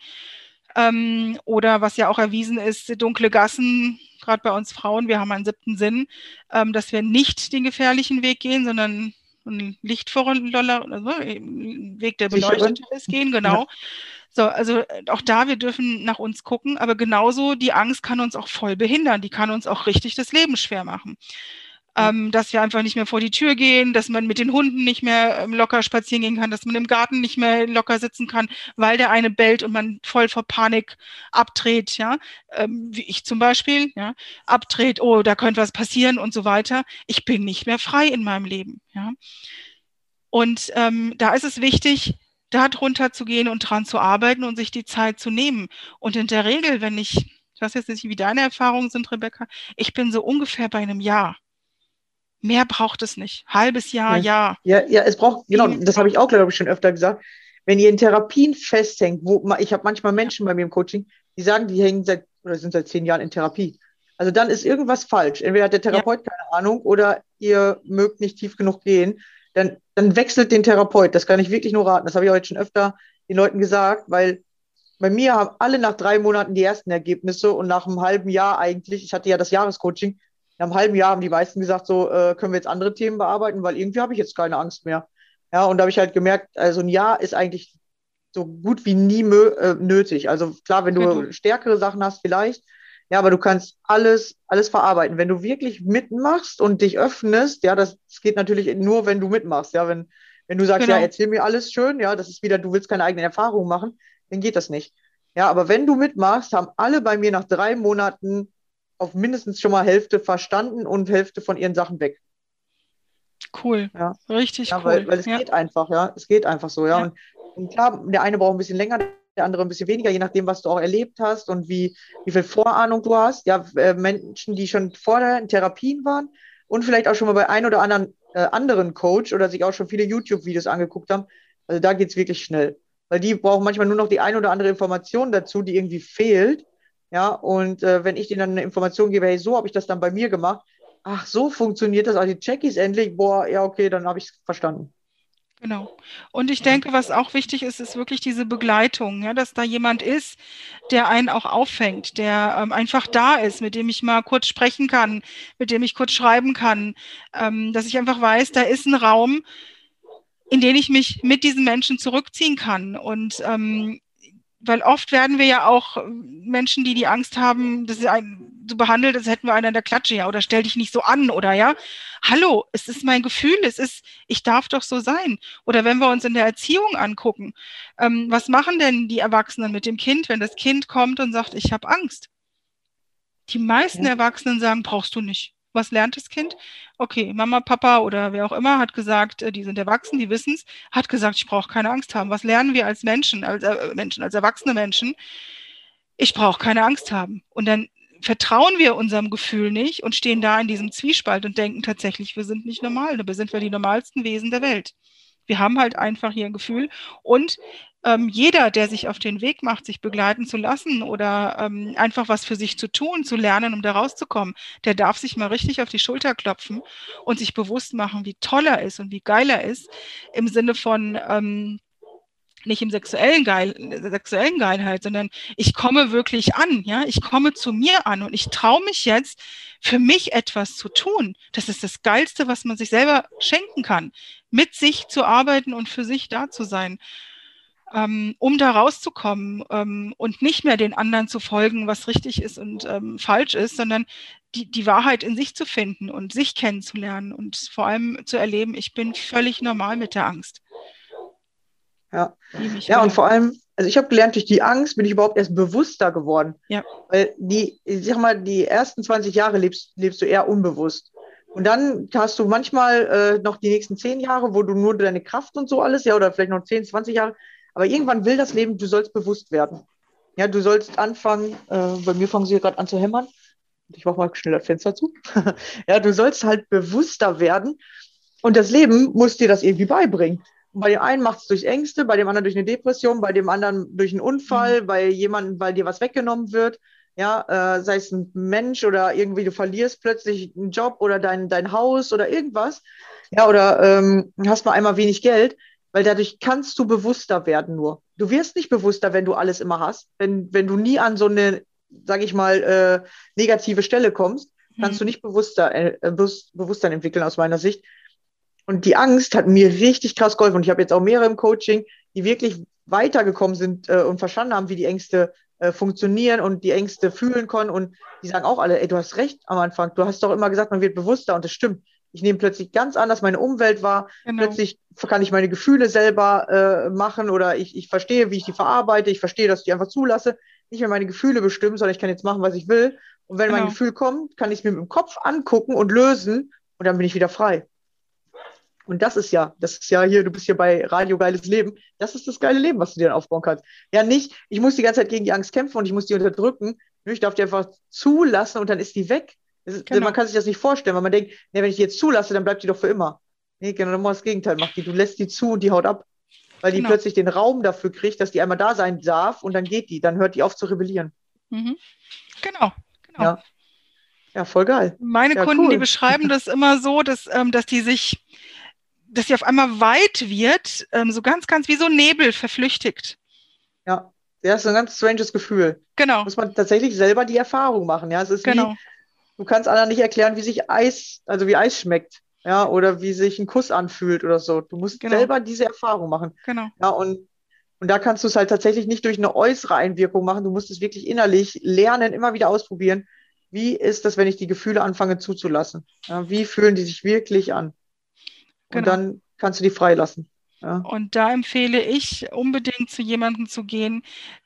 Ähm, oder was ja auch erwiesen ist, dunkle Gassen, gerade bei uns Frauen, wir haben einen siebten Sinn, ähm, dass wir nicht den gefährlichen Weg gehen, sondern einen lichtvollen also, Weg, der beleuchtet ist, gehen, genau. Ja. So, also äh, auch da, wir dürfen nach uns gucken, aber genauso die Angst kann uns auch voll behindern. Die kann uns auch richtig das Leben schwer machen. Ähm, dass wir einfach nicht mehr vor die Tür gehen, dass man mit den Hunden nicht mehr ähm, locker spazieren gehen kann, dass man im Garten nicht mehr locker sitzen kann, weil der eine bellt und man voll vor Panik abdreht, ja, ähm, wie ich zum Beispiel, ja, abdreht, oh, da könnte was passieren und so weiter. Ich bin nicht mehr frei in meinem Leben, ja. Und ähm, da ist es wichtig, da drunter zu gehen und dran zu arbeiten und sich die Zeit zu nehmen. Und in der Regel, wenn ich, ich weiß jetzt nicht, wie deine Erfahrungen sind, Rebecca, ich bin so ungefähr bei einem Jahr. Mehr braucht es nicht. Halbes Jahr, ja. Ja, ja, ja es braucht, genau, das habe ich auch, glaube ich, schon öfter gesagt. Wenn ihr in Therapien festhängt, wo ich habe manchmal Menschen bei mir im Coaching, die sagen, die hängen seit oder sind seit zehn Jahren in Therapie. Also dann ist irgendwas falsch. Entweder hat der Therapeut ja. keine Ahnung oder ihr mögt nicht tief genug gehen dann, dann wechselt den Therapeut. Das kann ich wirklich nur raten. Das habe ich heute schon öfter den Leuten gesagt, weil bei mir haben alle nach drei Monaten die ersten Ergebnisse und nach einem halben Jahr eigentlich, ich hatte ja das Jahrescoaching, nach einem halben Jahr haben die meisten gesagt, so äh, können wir jetzt andere Themen bearbeiten, weil irgendwie habe ich jetzt keine Angst mehr. Ja, und da habe ich halt gemerkt, also ein Jahr ist eigentlich so gut wie nie äh, nötig. Also klar, wenn du genau. stärkere Sachen hast, vielleicht, ja, aber du kannst alles, alles verarbeiten. Wenn du wirklich mitmachst und dich öffnest, ja, das, das geht natürlich nur, wenn du mitmachst. Ja, wenn, wenn du sagst, genau. ja, erzähl mir alles schön, ja, das ist wieder, du willst keine eigenen Erfahrungen machen, dann geht das nicht. Ja, aber wenn du mitmachst, haben alle bei mir nach drei Monaten auf mindestens schon mal Hälfte verstanden und Hälfte von ihren Sachen weg. Cool. Ja. Richtig ja, cool. Weil, weil es ja. geht einfach, ja. Es geht einfach so, ja. ja. Und, und, klar, der eine braucht ein bisschen länger, der andere ein bisschen weniger, je nachdem, was du auch erlebt hast und wie, wie viel Vorahnung du hast. Ja, äh, Menschen, die schon vorher in Therapien waren und vielleicht auch schon mal bei ein oder anderen äh, anderen Coach oder sich auch schon viele YouTube-Videos angeguckt haben. Also da geht es wirklich schnell. Weil die brauchen manchmal nur noch die ein oder andere Information dazu, die irgendwie fehlt. Ja, und äh, wenn ich denen dann eine Information gebe, hey, so habe ich das dann bei mir gemacht. Ach, so funktioniert das. Also die Checkies endlich. Boah, ja, okay, dann habe ich es verstanden. Genau. Und ich denke, was auch wichtig ist, ist wirklich diese Begleitung, ja, dass da jemand ist, der einen auch auffängt, der ähm, einfach da ist, mit dem ich mal kurz sprechen kann, mit dem ich kurz schreiben kann, ähm, dass ich einfach weiß, da ist ein Raum, in den ich mich mit diesen Menschen zurückziehen kann. Und ähm, weil oft werden wir ja auch äh, Menschen, die die Angst haben, das ist ein, so behandelt, als hätten wir einen in der Klatsche, ja, oder stell dich nicht so an, oder ja. Hallo, es ist mein Gefühl, es ist, ich darf doch so sein. Oder wenn wir uns in der Erziehung angucken, ähm, was machen denn die Erwachsenen mit dem Kind, wenn das Kind kommt und sagt, ich habe Angst? Die meisten ja. Erwachsenen sagen, brauchst du nicht. Was lernt das Kind? Okay, Mama, Papa oder wer auch immer hat gesagt, äh, die sind erwachsen, die wissen es, hat gesagt, ich brauche keine Angst haben. Was lernen wir als Menschen, als äh, Menschen, als erwachsene Menschen? Ich brauche keine Angst haben. Und dann vertrauen wir unserem Gefühl nicht und stehen da in diesem Zwiespalt und denken tatsächlich, wir sind nicht normal, dabei sind wir die normalsten Wesen der Welt. Wir haben halt einfach hier ein Gefühl und ähm, jeder, der sich auf den Weg macht, sich begleiten zu lassen oder ähm, einfach was für sich zu tun, zu lernen, um da rauszukommen, der darf sich mal richtig auf die Schulter klopfen und sich bewusst machen, wie toll er ist und wie geil er ist, im Sinne von ähm, nicht im sexuellen, Geil, sexuellen Geilheit, sondern ich komme wirklich an, ja, ich komme zu mir an und ich traue mich jetzt, für mich etwas zu tun. Das ist das Geilste, was man sich selber schenken kann, mit sich zu arbeiten und für sich da zu sein ähm, um da rauszukommen ähm, und nicht mehr den anderen zu folgen, was richtig ist und ähm, falsch ist, sondern die, die Wahrheit in sich zu finden und sich kennenzulernen und vor allem zu erleben, ich bin völlig normal mit der Angst. Ja. Ja, und vor allem, also ich habe gelernt, durch die Angst bin ich überhaupt erst bewusster geworden. Ja. Weil die, ich sag mal, die ersten 20 Jahre lebst, lebst du eher unbewusst. Und dann hast du manchmal äh, noch die nächsten 10 Jahre, wo du nur deine Kraft und so alles, ja, oder vielleicht noch 10, 20 Jahre. Aber irgendwann will das Leben, du sollst bewusst werden. Ja, du sollst anfangen, äh, bei mir fangen sie gerade an zu hämmern. Ich mache mal schnell das Fenster zu. ja, du sollst halt bewusster werden. Und das Leben muss dir das irgendwie beibringen. Bei dem einen macht es durch Ängste, bei dem anderen durch eine Depression, bei dem anderen durch einen Unfall, bei jemandem, weil dir was weggenommen wird. Ja, äh, sei es ein Mensch oder irgendwie du verlierst plötzlich einen Job oder dein, dein Haus oder irgendwas. Ja, oder ähm, hast mal einmal wenig Geld, weil dadurch kannst du bewusster werden nur. Du wirst nicht bewusster, wenn du alles immer hast. Wenn, wenn du nie an so eine, sag ich mal, äh, negative Stelle kommst, kannst du Mhm. nicht bewusster, äh, Bewusst- Bewusstsein entwickeln aus meiner Sicht. Und die Angst hat mir richtig krass geholfen. Und ich habe jetzt auch mehrere im Coaching, die wirklich weitergekommen sind äh, und verstanden haben, wie die Ängste äh, funktionieren und die Ängste fühlen können. Und die sagen auch alle, ey, du hast recht am Anfang. Du hast doch immer gesagt, man wird bewusster und das stimmt. Ich nehme plötzlich ganz anders meine Umwelt wahr. Genau. Plötzlich kann ich meine Gefühle selber äh, machen oder ich, ich verstehe, wie ich die verarbeite. Ich verstehe, dass ich die einfach zulasse. Nicht mehr meine Gefühle bestimmen, sondern ich kann jetzt machen, was ich will. Und wenn mein Genau. Gefühl kommt, kann ich es mir mit dem Kopf angucken und lösen und dann bin ich wieder frei. Und das ist ja, das ist ja hier, du bist hier bei Radio Geiles Leben. Das ist das geile Leben, was du dir dann aufbauen kannst. Ja, nicht, ich muss die ganze Zeit gegen die Angst kämpfen und ich muss die unterdrücken. Ich darf die einfach zulassen und dann ist die weg. Das ist, Genau. Man kann sich das nicht vorstellen, weil man denkt, nee, wenn ich die jetzt zulasse, dann bleibt die doch für immer. Nee, genau genau das Gegenteil macht die. Du lässt die zu und die haut ab. Weil die Genau. plötzlich den Raum dafür kriegt, dass die einmal da sein darf und dann geht die. Dann hört die auf zu rebellieren. Mhm. Genau. genau. Ja. Ja, voll geil. Meine Ja, Kunden, die cool. beschreiben das immer so, dass, ähm, dass die sich, dass sie auf einmal weit wird, ähm, so ganz, ganz wie so Nebel verflüchtigt. Ja. Ja, ist ein ganz stranges Gefühl. Genau, Muss man tatsächlich selber die Erfahrung machen. Ja, es ist wie, genau, du kannst anderen nicht erklären, wie sich Eis, also wie Eis schmeckt, ja, oder wie sich ein Kuss anfühlt oder so. Du musst Genau. selber diese Erfahrung machen. genau. Ja, und, und da kannst du es halt tatsächlich nicht durch eine äußere Einwirkung machen. Du musst es wirklich innerlich lernen, immer wieder ausprobieren. Wie ist das, wenn ich die Gefühle anfange zuzulassen? Ja, wie fühlen die sich wirklich an? Und Genau. dann kannst du die freilassen. Ja, Und da empfehle ich unbedingt zu jemandem zu gehen,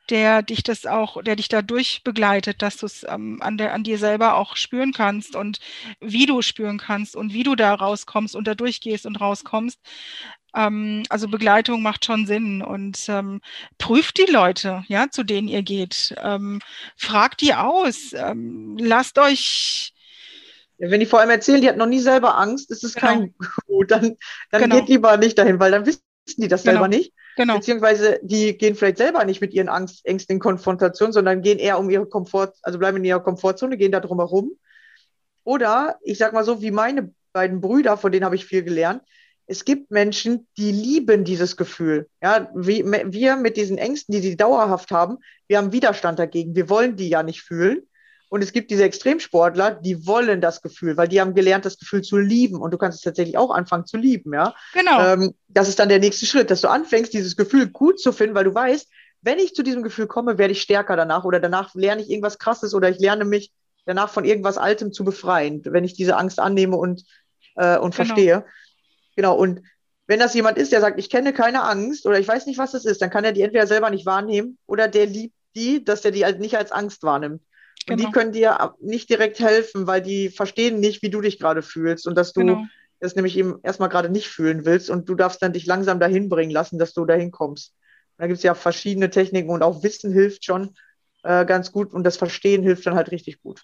der dich das auch, der dich dadurch begleitet, dass du es ähm, an der, an dir selber auch spüren kannst und wie du spüren kannst und wie du da rauskommst und da durchgehst und rauskommst. Ähm, also Begleitung macht schon Sinn und ähm, prüft die Leute, ja, zu denen ihr geht. Ähm, fragt die aus. Ähm, lasst euch Wenn die vor allem erzählen, die hat noch nie selber Angst, ist es Genau. kein gut. Dann, dann Genau. geht lieber nicht dahin, weil dann wissen die das Genau. selber nicht. Genau, Beziehungsweise die gehen vielleicht selber nicht mit ihren Angst, Ängsten in Konfrontation, sondern gehen eher um ihre Komfort, also bleiben in ihrer Komfortzone, gehen da drum herum. Oder ich sag mal so, wie meine beiden Brüder, von denen habe ich viel gelernt. Es gibt Menschen, die lieben dieses Gefühl. Ja, wie, wir mit diesen Ängsten, die sie dauerhaft haben, wir haben Widerstand dagegen. Wir wollen die ja nicht fühlen. Und es gibt diese Extremsportler, die wollen das Gefühl, weil die haben gelernt, das Gefühl zu lieben. Und du kannst es tatsächlich auch anfangen zu lieben, ja. genau, Ähm, das ist dann der nächste Schritt, dass du anfängst, dieses Gefühl gut zu finden, weil du weißt, wenn ich zu diesem Gefühl komme, werde ich stärker danach oder danach lerne ich irgendwas Krasses oder ich lerne mich danach von irgendwas Altem zu befreien, wenn ich diese Angst annehme und, äh, und Genau. verstehe. Genau, und wenn das jemand ist, der sagt, ich kenne keine Angst oder ich weiß nicht, was das ist, dann kann er die entweder selber nicht wahrnehmen oder der liebt die, dass er die halt nicht als Angst wahrnimmt. Und Genau. die können dir nicht direkt helfen, weil die verstehen nicht, wie du dich gerade fühlst und dass du genau. das nämlich eben erstmal gerade nicht fühlen willst und du darfst dann dich langsam dahin bringen lassen, dass du dahin kommst. Und da gibt es ja verschiedene Techniken und auch Wissen hilft schon äh, ganz gut und das Verstehen hilft dann halt richtig gut.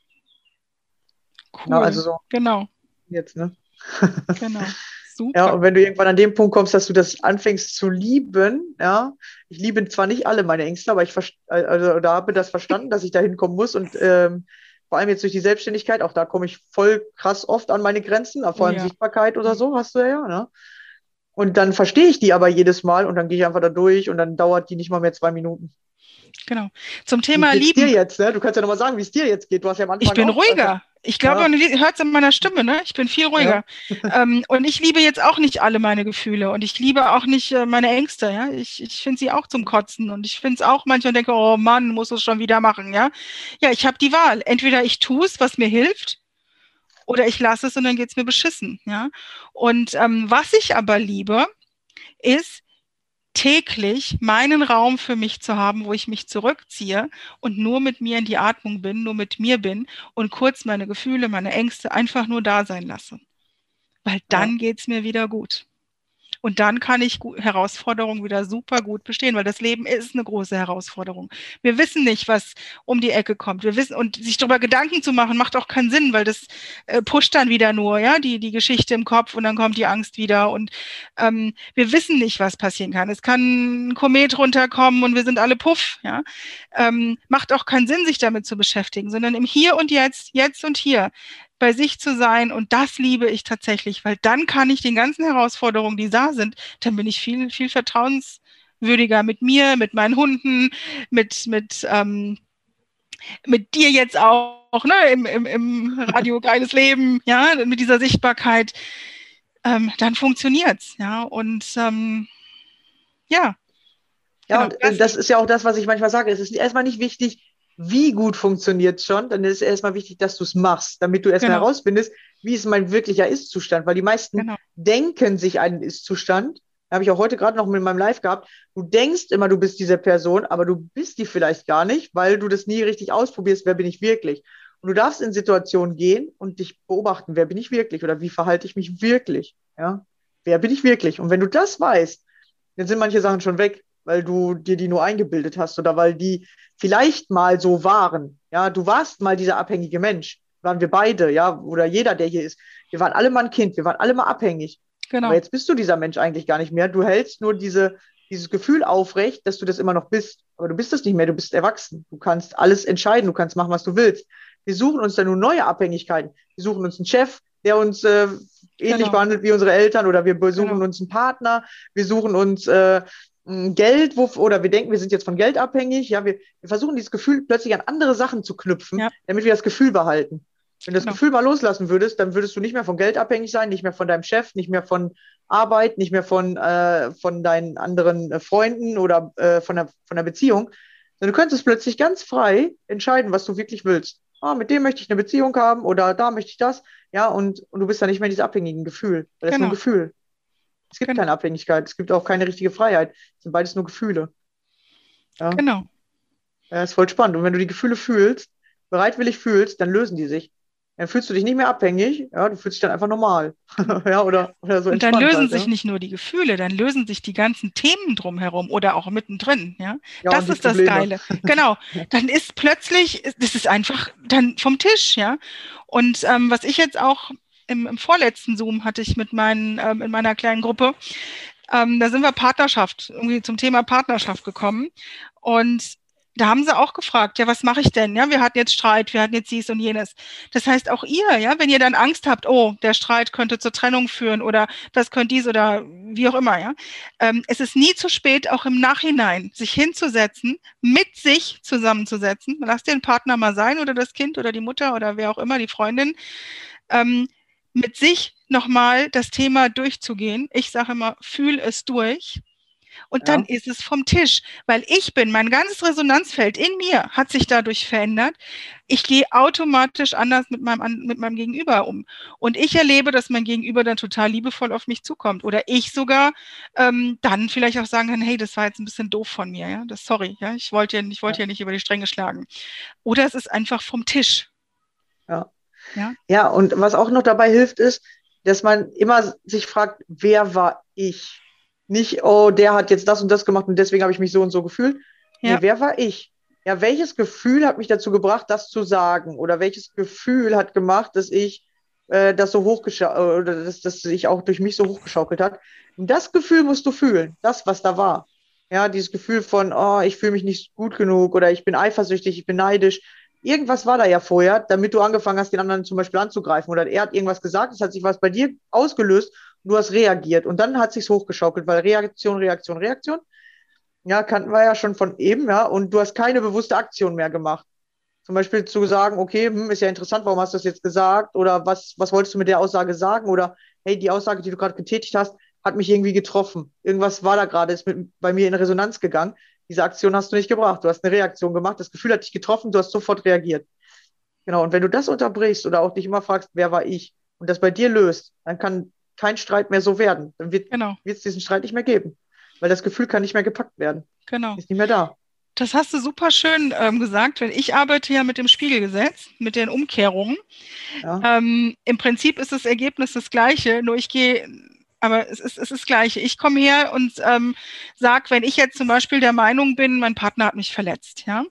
Cool. Ja, also so Genau, jetzt, ne? genau. Ja, Super. und wenn du irgendwann an den Punkt kommst, dass du das anfängst zu lieben, ja, ich liebe zwar nicht alle meine Ängste, aber ich also, da habe das verstanden, dass ich da hinkommen muss und ähm, vor allem jetzt durch die Selbstständigkeit, auch da komme ich voll krass oft an meine Grenzen, vor allem Ja. Sichtbarkeit oder so, hast du ja, ne? Und dann verstehe ich die aber jedes Mal und dann gehe ich einfach da durch und dann dauert die nicht mal mehr zwei Minuten. Genau. Zum Thema wie geht's dir Lieben. jetzt, ne? Du kannst ja nochmal sagen, wie es dir jetzt geht. Du hast ja am Anfang Ich bin auch, ruhiger. Ich glaube, Ja. man hört es in meiner Stimme, ne? Ich bin viel ruhiger. ähm, und ich liebe jetzt auch nicht alle meine Gefühle und ich liebe auch nicht äh, meine Ängste, ja. Ich, ich finde sie auch zum Kotzen und ich finde es auch manchmal denke, oh Mann, muss es schon wieder machen, ja. Ja, ich habe die Wahl. Entweder ich tue es, was mir hilft, oder ich lasse es und dann geht es mir beschissen, ja. Und ähm, was ich aber liebe, ist, täglich meinen Raum für mich zu haben, wo ich mich zurückziehe und nur mit mir in die Atmung bin, nur mit mir bin und kurz meine Gefühle, meine Ängste einfach nur da sein lasse. Weil dann Ja. geht's mir wieder gut. Und dann kann ich Herausforderungen wieder super gut bestehen, weil das Leben ist eine große Herausforderung. Wir wissen nicht, was um die Ecke kommt. Wir wissen, und sich darüber Gedanken zu machen, macht auch keinen Sinn, weil das äh, pusht dann wieder nur, ja, die, die Geschichte im Kopf und dann kommt die Angst wieder. Und ähm, wir wissen nicht, was passieren kann. Es kann ein Komet runterkommen und wir sind alle puff, ja. Ähm, macht auch keinen Sinn, sich damit zu beschäftigen, sondern im Hier und Jetzt, jetzt und hier bei sich zu sein. Und das liebe ich tatsächlich, weil dann kann ich den ganzen Herausforderungen, die da sind, dann bin ich viel, viel vertrauenswürdiger mit mir, mit meinen Hunden, mit, mit, ähm, mit dir jetzt auch, ne, im, im, im Radio Geiles Leben, ja, mit dieser Sichtbarkeit, ähm, dann funktioniert's, ja. Und ähm, ja, Ja, Genau, und äh, das ist ja auch das, was ich manchmal sage. Es ist erstmal nicht wichtig, wie gut funktioniert es schon, dann ist es erstmal wichtig, dass du es machst, damit du erstmal Genau. herausfindest, wie ist mein wirklicher Ist-Zustand. Weil die meisten Genau. denken sich einen Ist-Zustand. Habe ich auch heute gerade noch mit meinem Live gehabt. Du denkst immer, du bist diese Person, aber du bist die vielleicht gar nicht, weil du das nie richtig ausprobierst, wer bin ich wirklich. Und du darfst in Situationen gehen und dich beobachten, wer bin ich wirklich oder wie verhalte ich mich wirklich. Ja? Wer bin ich wirklich? Und wenn du das weißt, dann sind manche Sachen schon weg, weil du dir die nur eingebildet hast oder weil die vielleicht mal so waren. Ja, du warst mal dieser abhängige Mensch. Waren wir beide, ja, oder jeder, der hier ist. Wir waren alle mal ein Kind, wir waren alle mal abhängig. genau. Aber jetzt bist du dieser Mensch eigentlich gar nicht mehr. Du hältst nur diese, dieses Gefühl aufrecht, dass du das immer noch bist. Aber du bist das nicht mehr, du bist erwachsen. Du kannst alles entscheiden, du kannst machen, was du willst. Wir suchen uns dann nur neue Abhängigkeiten. Wir suchen uns einen Chef, der uns äh, ähnlich Genau. behandelt wie unsere Eltern, oder wir besuchen Genau. uns einen Partner, wir suchen uns äh, Geld, wo, oder wir denken, wir sind jetzt von Geld abhängig. Ja, wir, wir versuchen dieses Gefühl plötzlich an andere Sachen zu knüpfen, Ja. damit wir das Gefühl behalten. Wenn du das Genau. Gefühl mal loslassen würdest, dann würdest du nicht mehr von Geld abhängig sein, nicht mehr von deinem Chef, nicht mehr von Arbeit, nicht mehr von, äh, von deinen anderen äh, Freunden oder äh, von, der, von der Beziehung. Sondern du könntest plötzlich ganz frei entscheiden, was du wirklich willst. Ah, mit dem möchte ich eine Beziehung haben oder da möchte ich das. Ja, und, und du bist dann nicht mehr in diesem abhängigen Gefühl. Weil das ist nur ein Genau. Gefühl. Es gibt Genau. keine Abhängigkeit, es gibt auch keine richtige Freiheit. Es sind beides nur Gefühle. Ja, Genau. ja, ist voll spannend. Und wenn du die Gefühle fühlst, bereitwillig fühlst, dann lösen die sich. Dann fühlst du dich nicht mehr abhängig, ja, du fühlst dich dann einfach normal. ja, oder, oder so Und dann lösen halt, sich ja. nicht nur die Gefühle, dann lösen sich die ganzen Themen drumherum oder auch mittendrin. Ja, Ja, das ist das Probleme. Geile. Genau. Dann ist plötzlich, das ist einfach dann vom Tisch, ja. Und ähm, was ich jetzt auch im, im vorletzten Zoom hatte ich mit meinen, ähm, in meiner kleinen Gruppe, ähm, da sind wir Partnerschaft, irgendwie zum Thema Partnerschaft gekommen. Und da haben sie auch gefragt, ja, was mache ich denn? Ja, wir hatten jetzt Streit, wir hatten jetzt dies und jenes. Das heißt, auch ihr, ja, wenn ihr dann Angst habt, oh, der Streit könnte zur Trennung führen oder das könnte dies oder wie auch immer, ja. Ähm, es ist nie zu spät, auch im Nachhinein sich hinzusetzen, mit sich zusammenzusetzen. Lass den Partner mal sein oder das Kind oder die Mutter oder wer auch immer, die Freundin, ähm, mit sich nochmal das Thema durchzugehen. Ich sage immer, fühl es durch. Und Ja. dann ist es vom Tisch, weil ich bin, mein ganzes Resonanzfeld in mir hat sich dadurch verändert. Ich gehe automatisch anders mit meinem, mit meinem Gegenüber um. Und ich erlebe, dass mein Gegenüber dann total liebevoll auf mich zukommt. Oder ich sogar ähm, dann vielleicht auch sagen kann, hey, das war jetzt ein bisschen doof von mir, ja. Das sorry, ja. Ich wollte ja, ich wollte ja. nicht über die Stränge schlagen. Oder es ist einfach vom Tisch. Ja, und was auch noch dabei hilft, ist, dass man immer sich fragt, wer war ich? Nicht, oh, der hat jetzt das und das gemacht und deswegen habe ich mich so und so gefühlt. Ja. Nee, wer war ich? Ja, welches Gefühl hat mich dazu gebracht, das zu sagen? Oder welches Gefühl hat gemacht, dass ich äh, das so hochgeschaukelt oder dass das sich auch durch mich so hochgeschaukelt hat? Und das Gefühl musst du fühlen, das, was da war. Ja, dieses Gefühl von, oh, ich fühle mich nicht gut genug oder ich bin eifersüchtig, ich bin neidisch. Irgendwas war da ja vorher, damit du angefangen hast, den anderen zum Beispiel anzugreifen. Oder er hat irgendwas gesagt, es hat sich was bei dir ausgelöst und du hast reagiert. Und dann hat sich's hochgeschaukelt, weil Reaktion, Reaktion, Reaktion. Ja, kannten wir ja schon von eben, ja. Und du hast keine bewusste Aktion mehr gemacht. Zum Beispiel zu sagen, okay, hm, ist ja interessant, warum hast du das jetzt gesagt? Oder was, was wolltest du mit der Aussage sagen? Oder hey, die Aussage, die du gerade getätigt hast, hat mich irgendwie getroffen. Irgendwas war da gerade, ist mit, bei mir in Resonanz gegangen. Diese Aktion hast du nicht gebracht. Du hast eine Reaktion gemacht, das Gefühl hat dich getroffen, du hast sofort reagiert. Genau, und wenn du das unterbrichst oder auch dich immer fragst, wer war ich, und das bei dir löst, dann kann kein Streit mehr so werden. Dann wird Genau. es diesen Streit nicht mehr geben. weil das Gefühl kann nicht mehr gepackt werden. Genau. Ist nicht mehr da. Das hast du super schön ähm, gesagt, weil ich arbeite ja mit dem Spiegelgesetz, mit den Umkehrungen. Ja. Ähm, Im Prinzip ist das Ergebnis das gleiche, nur ich gehe, aber es ist, es ist das gleiche. Ich komme her und ähm, sage, wenn ich jetzt zum Beispiel der Meinung bin, mein Partner hat mich verletzt, ja,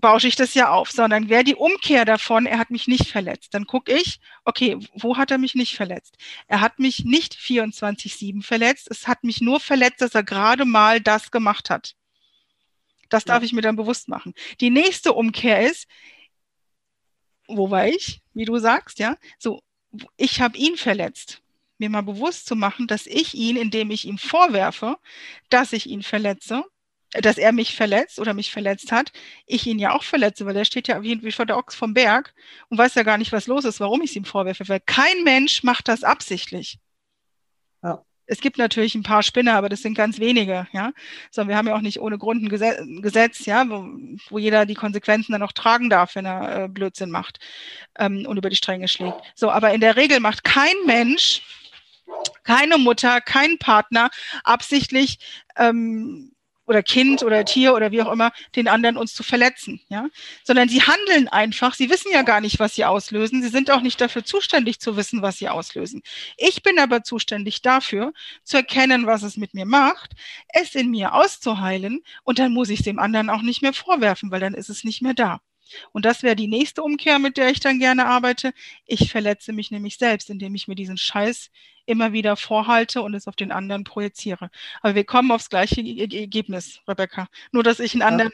bausche ich das ja auf, sondern wäre die Umkehr davon, er hat mich nicht verletzt. Dann gucke ich, okay, wo hat er mich nicht verletzt? Er hat mich nicht 24-7 verletzt, es hat mich nur verletzt, dass er gerade mal das gemacht hat. Das darf ich mir dann bewusst machen. Die nächste Umkehr ist, wo war ich, wie du sagst, ja? So, ich habe ihn verletzt. Mir mal bewusst zu machen, dass ich ihn, indem ich ihm vorwerfe, dass ich ihn verletze, äh, dass er mich verletzt oder mich verletzt hat, ich ihn ja auch verletze, weil der steht ja irgendwie vor der Ochs vom Berg und weiß ja gar nicht, was los ist, warum ich es ihm vorwerfe. Weil kein Mensch macht das absichtlich. Ja. Es gibt natürlich ein paar Spinner, aber das sind ganz wenige, ja. Sondern wir haben ja auch nicht ohne Grund ein Gesetz, ein Gesetz ja, wo, wo jeder die Konsequenzen dann auch tragen darf, wenn er äh, Blödsinn macht ähm, und über die Stränge schlägt. So, aber in der Regel macht kein Mensch, keine Mutter, kein Partner absichtlich ähm, oder Kind oder Tier oder wie auch immer, den anderen uns zu verletzen, ja, sondern sie handeln einfach, sie wissen ja gar nicht, was sie auslösen, sie sind auch nicht dafür zuständig zu wissen, was sie auslösen. Ich bin aber zuständig dafür, zu erkennen, was es mit mir macht, es in mir auszuheilen und dann muss ich es dem anderen auch nicht mehr vorwerfen, weil dann ist es nicht mehr da. Und das wäre die nächste Umkehr, mit der ich dann gerne arbeite. Ich verletze mich nämlich selbst, indem ich mir diesen Scheiß immer wieder vorhalte und es auf den anderen projiziere. Aber wir kommen aufs gleiche Ergebnis, Rebecca. Nur, dass ich einen anderen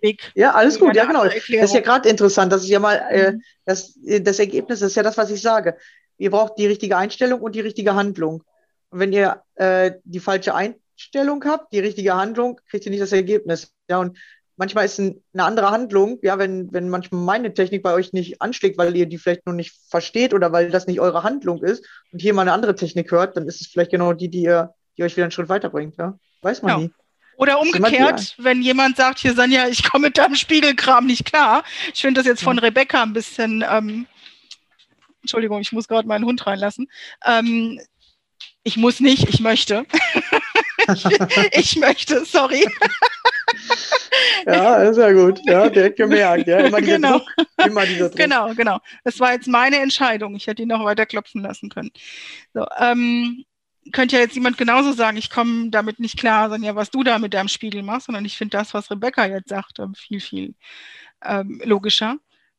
Weg. Ja, alles gut, ja, genau. andere Das ist ja Erklärung. gerade interessant. Das ist ja mal, äh, Mhm. das, das Ergebnis ist ja das, was ich sage. Ihr braucht die richtige Einstellung und die richtige Handlung. Und wenn ihr äh, die falsche Einstellung habt, die richtige Handlung, kriegt ihr nicht das Ergebnis. Ja, und manchmal ist ein, eine andere Handlung, ja, wenn, wenn manchmal meine Technik bei euch nicht anschlägt, weil ihr die vielleicht noch nicht versteht oder weil das nicht eure Handlung ist und hier mal eine andere Technik hört, dann ist es vielleicht genau die, die ihr, die euch wieder einen Schritt weiterbringt, ja. Weiß man Ja. nie. Oder umgekehrt, wenn jemand sagt, hier Sanja, ich komme mit deinem Spiegelkram nicht klar. Ich finde das jetzt von. Rebecca ein bisschen, ähm, Entschuldigung, ich muss gerade meinen Hund reinlassen. Ähm, ich muss nicht, ich möchte. ich, ich möchte, sorry. Ja, ist ja gut. Ja, direkt gemerkt. Ja, immer dieser Genau. Druck. Immer dieser Druck. Genau, genau. Das war jetzt meine Entscheidung. Ich hätte ihn noch weiter klopfen lassen können. So, ähm, könnte ja jetzt jemand genauso sagen, ich komme damit nicht klar, sondern ja, was du da mit deinem Spiegel machst, sondern ich finde das, was Rebecca jetzt sagt, ähm, viel, viel ähm, logischer.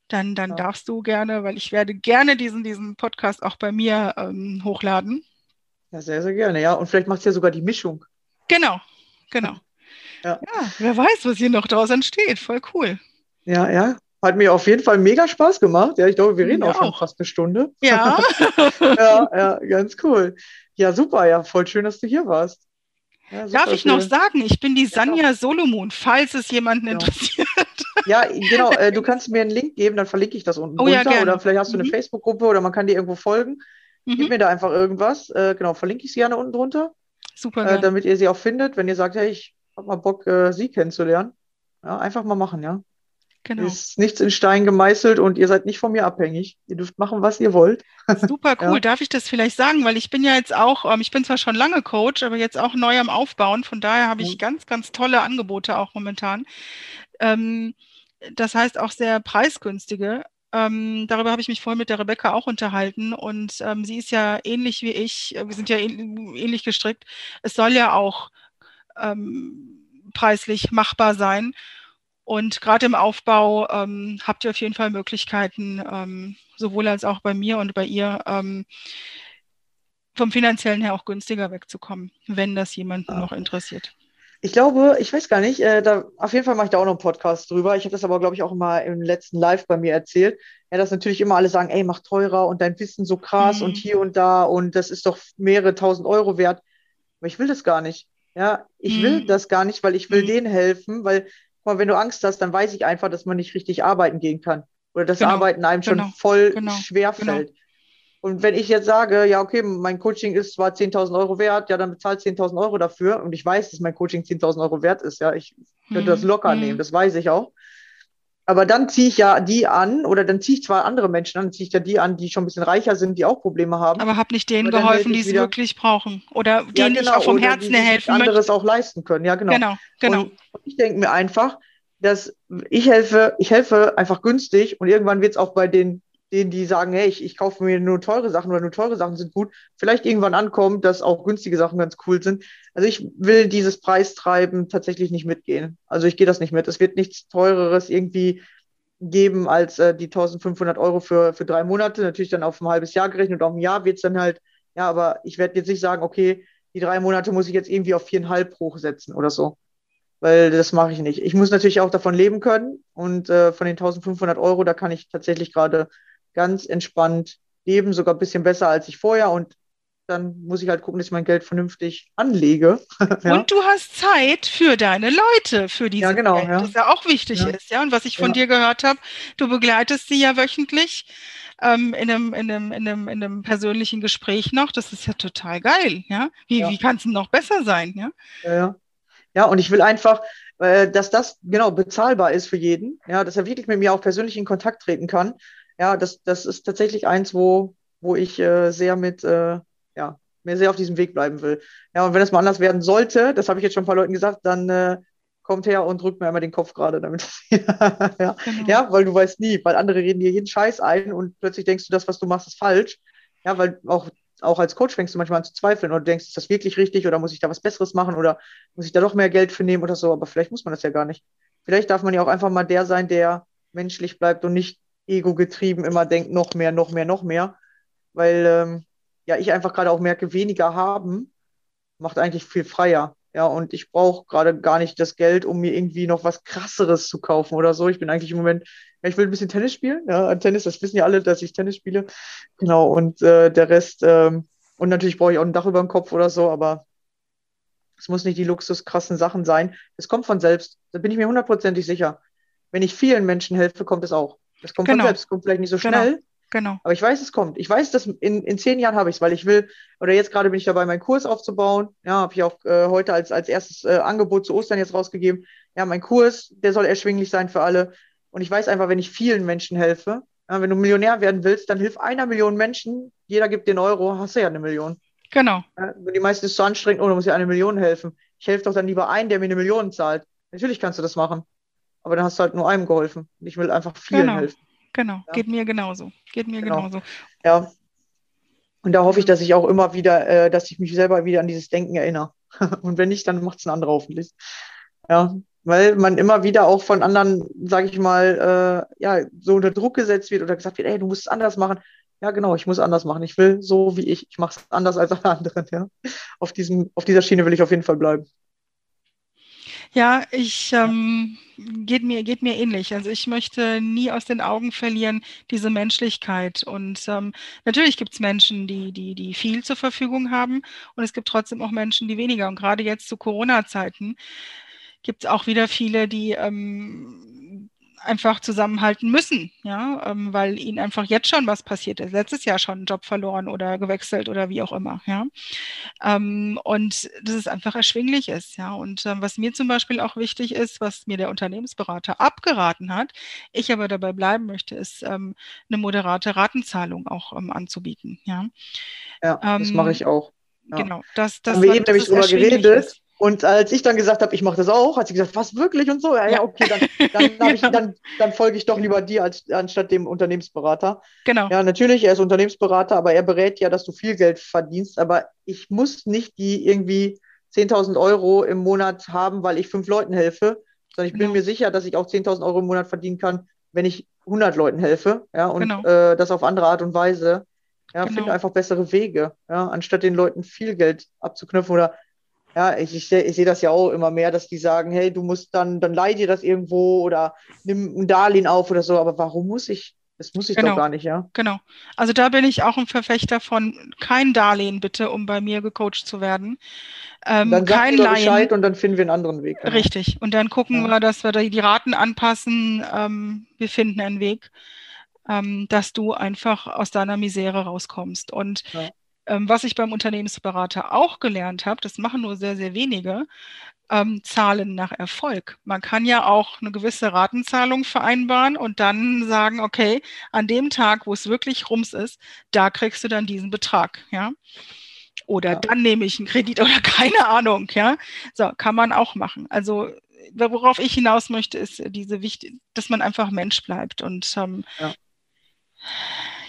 Dann, dann Ja. darfst du gerne, weil ich werde gerne diesen, diesen Podcast auch bei mir ähm, hochladen. Ja, sehr, sehr gerne. Ja, und vielleicht macht es ja sogar die Mischung. Genau, genau. Ja. ja, wer weiß, was hier noch draus entsteht. Voll cool. Ja, ja. Hat mir auf jeden Fall mega Spaß gemacht. Ja, ich glaube, wir reden Mir auch schon fast eine Stunde. Ja, Ja, ja, ganz cool. Ja, super. Ja, voll schön, dass du hier warst. Ja, darf super ich noch schön. sagen, ich bin die Ja. Sanja Solomon, falls es jemanden Ja. interessiert. Ja, genau. Äh, du kannst mir einen Link geben, dann verlinke ich das unten Oh ja, runter. Oder vielleicht hast du eine Mhm. Facebook-Gruppe oder man kann dir irgendwo folgen. Gib Mhm. mir da einfach irgendwas. Äh, genau, verlinke ich sie gerne unten drunter, Super äh, damit ihr sie auch findet. Wenn ihr sagt, hey, ich habe mal Bock, äh, sie kennenzulernen. Ja, einfach mal machen, ja. Genau. Ist nichts in Stein gemeißelt und ihr seid nicht von mir abhängig. Ihr dürft machen, was ihr wollt. Super cool. Ja. Darf ich das vielleicht sagen? Weil ich bin ja jetzt auch, ähm, ich bin zwar schon lange Coach, aber jetzt auch neu am Aufbauen. Von daher habe ich Mhm. ganz, ganz tolle Angebote auch momentan. Ähm, das heißt auch sehr preisgünstige. Ähm, darüber habe ich mich vorhin mit der Rebecca auch unterhalten und ähm, sie ist ja ähnlich wie ich, äh, wir sind ja ähn- ähnlich gestrickt. Es soll ja auch ähm, preislich machbar sein. Und gerade im Aufbau ähm, habt ihr auf jeden Fall Möglichkeiten, ähm, sowohl als auch bei mir und bei ihr ähm, vom finanziellen her auch günstiger wegzukommen, wenn das jemanden Ah. noch interessiert. Ich glaube, ich weiß gar nicht, äh, da, auf jeden Fall mache ich da auch noch einen Podcast drüber. Ich habe das aber, glaube ich, auch immer im letzten Live bei mir erzählt. Ja, dass natürlich immer alle sagen, ey, mach teurer und dein Wissen so krass Mhm. und hier und da und das ist doch mehrere tausend Euro wert. Aber ich will das gar nicht. Ja, ich will Mhm. das gar nicht, weil ich will Mhm. denen helfen, weil, guck mal, wenn du Angst hast, dann weiß ich einfach, dass man nicht richtig arbeiten gehen kann. Oder dass Genau, Arbeiten einem schon genau, voll genau, schwer genau. fällt. Und wenn ich jetzt sage, ja, okay, mein Coaching ist zwar 10.000 Euro wert, ja, dann bezahlt 10.000 Euro dafür. Und ich weiß, dass mein Coaching 10.000 Euro wert ist, ja. Ich könnte das Mhm, locker mhm. nehmen, das weiß ich auch. Aber dann ziehe ich ja die an, oder dann ziehe ich zwar andere Menschen an, dann ziehe ich ja die an, die schon ein bisschen reicher sind, die auch Probleme haben. Aber hab nicht denen geholfen, die es wirklich brauchen. Oder ja, denen ich auch vom Herzen die helfen anderes möchte. auch leisten können. Ja, genau. Genau, genau. Und ich denke mir einfach, dass ich helfe, ich helfe einfach günstig und irgendwann wird es auch bei den, denen, die sagen, hey, ich, ich kaufe mir nur teure Sachen oder nur teure Sachen sind gut, vielleicht irgendwann ankommen, dass auch günstige Sachen ganz cool sind. Also ich will dieses Preistreiben tatsächlich nicht mitgehen. Also ich gehe das nicht mit. Es wird nichts teureres irgendwie geben als äh, die 1500 Euro für, für drei Monate. Natürlich dann auf ein halbes Jahr gerechnet und auf ein Jahr wird es dann halt, ja, aber ich werde jetzt nicht sagen, okay, die drei Monate muss ich jetzt irgendwie auf viereinhalb hochsetzen oder so weil das mache ich nicht. Ich muss natürlich auch davon leben können und äh, von den 1500 Euro, da kann ich tatsächlich gerade ganz entspannt leben, sogar ein bisschen besser als ich vorher und dann muss ich halt gucken, dass ich mein Geld vernünftig anlege. ja. Und du hast Zeit für deine Leute, für diese Ja, genau, Geld, ja. das ja auch wichtig Ja. ist. Ja, und was ich von dir gehört habe, du begleitest sie ja wöchentlich ähm, in einem, in einem, in einem, in einem persönlichen Gespräch noch. Das ist ja total geil. Ja, wie, wie kann es denn noch besser sein? Ja, Ja, ja. ja, und ich will einfach, äh, dass das genau bezahlbar ist für jeden, ja, dass er wirklich mit mir auch persönlich in Kontakt treten kann. Ja, das, das ist tatsächlich eins, wo, wo ich äh, sehr mit, äh, ja, mir sehr auf diesem Weg bleiben will. Ja, und wenn es mal anders werden sollte, das habe ich jetzt schon ein paar Leuten gesagt, dann äh, kommt her und drückt mir einmal den Kopf gerade, damit ja. genau. ja, weil du weißt nie, weil andere reden dir jeden Scheiß ein und plötzlich denkst du, das, was du machst, ist falsch. Ja, weil auch, auch als Coach fängst du manchmal an zu zweifeln oder du denkst, ist das wirklich richtig oder muss ich da was Besseres machen oder muss ich da doch mehr Geld für nehmen oder so, aber vielleicht muss man das ja gar nicht. Vielleicht darf man ja auch einfach mal der sein, der menschlich bleibt und nicht ego-getrieben immer denkt, noch mehr, noch mehr, noch mehr. Weil ähm, ja, ich einfach gerade auch merke, weniger haben macht eigentlich viel freier. Ja, und ich brauche gerade gar nicht das Geld, um mir irgendwie noch was krasseres zu kaufen oder so. Ich bin eigentlich im Moment, ja, ich will ein bisschen Tennis spielen. Ja, Tennis, das wissen ja alle, dass ich Tennis spiele. Genau, und äh, der Rest, ähm, und natürlich brauche ich auch ein Dach über dem Kopf oder so, aber es muss nicht die luxuskrassen Sachen sein. Es kommt von selbst. Da bin ich mir hundertprozentig sicher. Wenn ich vielen Menschen helfe, kommt es auch. Es kommt Genau. von selbst. Kommt vielleicht nicht so Genau. schnell, genau. aber ich weiß, es kommt. Ich weiß, dass in, in zehn Jahren habe ich es, weil ich will, oder jetzt gerade bin ich dabei, meinen Kurs aufzubauen. Ja, habe ich auch äh, heute als, als erstes äh, Angebot zu Ostern jetzt rausgegeben. Ja, mein Kurs, der soll erschwinglich sein für alle. Und ich weiß einfach, wenn ich vielen Menschen helfe, ja, wenn du Millionär werden willst, dann hilf einer Million Menschen, jeder gibt einen Euro, hast du ja eine Million. Genau. Ja, und die meisten ist so anstrengend, oh, da muss ja eine Million helfen. Ich helfe doch dann lieber einen, der mir eine Million zahlt. Natürlich kannst du das machen. Aber dann hast du halt nur einem geholfen. Ich will einfach vielen Genau. helfen. Genau. Ja. Geht mir genauso. Geht mir Genau. genauso. Ja. Und da hoffe ich, dass ich auch immer wieder, äh, dass ich mich selber wieder an dieses Denken erinnere. Und wenn nicht, dann macht es ein anderer hoffentlich. Ja, weil man immer wieder auch von anderen, sage ich mal, äh, ja, so unter Druck gesetzt wird oder gesagt wird, ey, du musst es anders machen. Ja, genau, ich muss anders machen. Ich will so wie ich. Ich mache es anders als alle anderen. Ja. Auf, diesem, auf dieser Schiene will ich auf jeden Fall bleiben. Ja, ich ähm, geht mir, geht mir ähnlich. Also ich möchte nie aus den Augen verlieren, diese Menschlichkeit. Und ähm, natürlich gibt es Menschen, die, die, die viel zur Verfügung haben und es gibt trotzdem auch Menschen, die weniger. Und gerade jetzt zu Corona-Zeiten gibt es auch wieder viele, die ähm, einfach zusammenhalten müssen, ja, ähm, weil ihnen einfach jetzt schon was passiert ist. Letztes Jahr schon einen Job verloren oder gewechselt oder wie auch immer, ja. Ähm, und dass es einfach erschwinglich ist, ja. Und ähm, was mir zum Beispiel auch wichtig ist, was mir der Unternehmensberater abgeraten hat, ich aber dabei bleiben möchte, ist ähm, eine moderate Ratenzahlung auch ähm, anzubieten, ja. Ja, das Ähm, mache ich auch. Ja. Genau, das, das, Haben wir eben nämlich drüber geredet. ist. Und als ich dann gesagt habe, ich mache das auch, hat sie gesagt, was wirklich und so. Ja, ja, okay, dann, dann, hab ich, Genau. dann, dann folge ich doch lieber dir als, anstatt dem Unternehmensberater. Genau, Ja, natürlich, er ist Unternehmensberater, aber er berät ja, dass du viel Geld verdienst. Aber ich muss nicht die irgendwie 10.000 Euro im Monat haben, weil ich fünf Leuten helfe, sondern ich bin Genau. mir sicher, dass ich auch 10.000 Euro im Monat verdienen kann, wenn ich 100 Leuten helfe. Ja, und Genau. äh, das auf andere Art und Weise. Ja, Genau. finde einfach bessere Wege, ja, anstatt den Leuten viel Geld abzuknüpfen oder ja, ich, ich sehe ich seh das ja auch immer mehr, dass die sagen, hey, du musst dann, dann leih dir das irgendwo oder nimm ein Darlehen auf oder so, aber warum muss ich? Das muss ich Genau. doch gar nicht, ja. Genau. Also da bin ich auch ein Verfechter von kein Darlehen bitte, um bei mir gecoacht zu werden. Ähm, Dann kein Laien. Bescheid und dann finden wir einen anderen Weg. genau. Richtig. Und dann gucken Ja. wir, dass wir die Raten anpassen. Ähm, wir finden einen Weg, ähm, dass du einfach aus deiner Misere rauskommst. Und Ja. Ähm, was ich beim Unternehmensberater auch gelernt habe, das machen nur sehr, sehr wenige, ähm, zahlen nach Erfolg. Man kann ja auch eine gewisse Ratenzahlung vereinbaren und dann sagen, okay, an dem Tag, wo es wirklich rums ist, da kriegst du dann diesen Betrag, ja. Oder Ja. dann nehme ich einen Kredit oder keine Ahnung, ja. So, kann man auch machen. Also worauf ich hinaus möchte, ist diese wichtig, dass man einfach Mensch bleibt und ähm, Ja.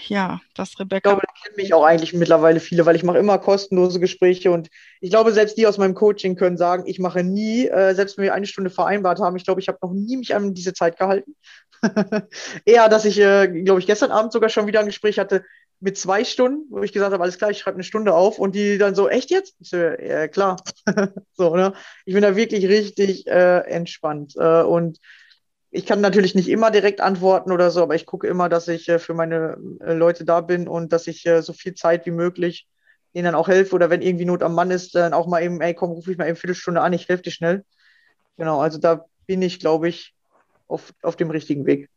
Ja, dass Ich Rebecca glaube, da kennen mich auch eigentlich mittlerweile viele, weil ich mache immer kostenlose Gespräche und ich glaube, selbst die aus meinem Coaching können sagen, ich mache nie, äh, selbst wenn wir eine Stunde vereinbart haben, ich glaube, ich habe noch nie mich an diese Zeit gehalten. Eher, dass ich, äh, glaube ich, gestern Abend sogar schon wieder ein Gespräch hatte mit zwei Stunden, wo ich gesagt habe, alles klar, ich schreibe eine Stunde auf und die dann so, echt jetzt? Ich so, ja, klar. so, ne? Ich bin da wirklich richtig äh, entspannt äh, und ich kann natürlich nicht immer direkt antworten oder so, aber ich gucke immer, dass ich äh, für meine äh, Leute da bin und dass ich äh, so viel Zeit wie möglich ihnen dann auch helfe oder wenn irgendwie Not am Mann ist, dann auch mal eben, ey, komm, ruf mich mal eben Viertelstunde an, ich helfe dir schnell. Genau, also da bin ich, glaube ich, auf, auf dem richtigen Weg.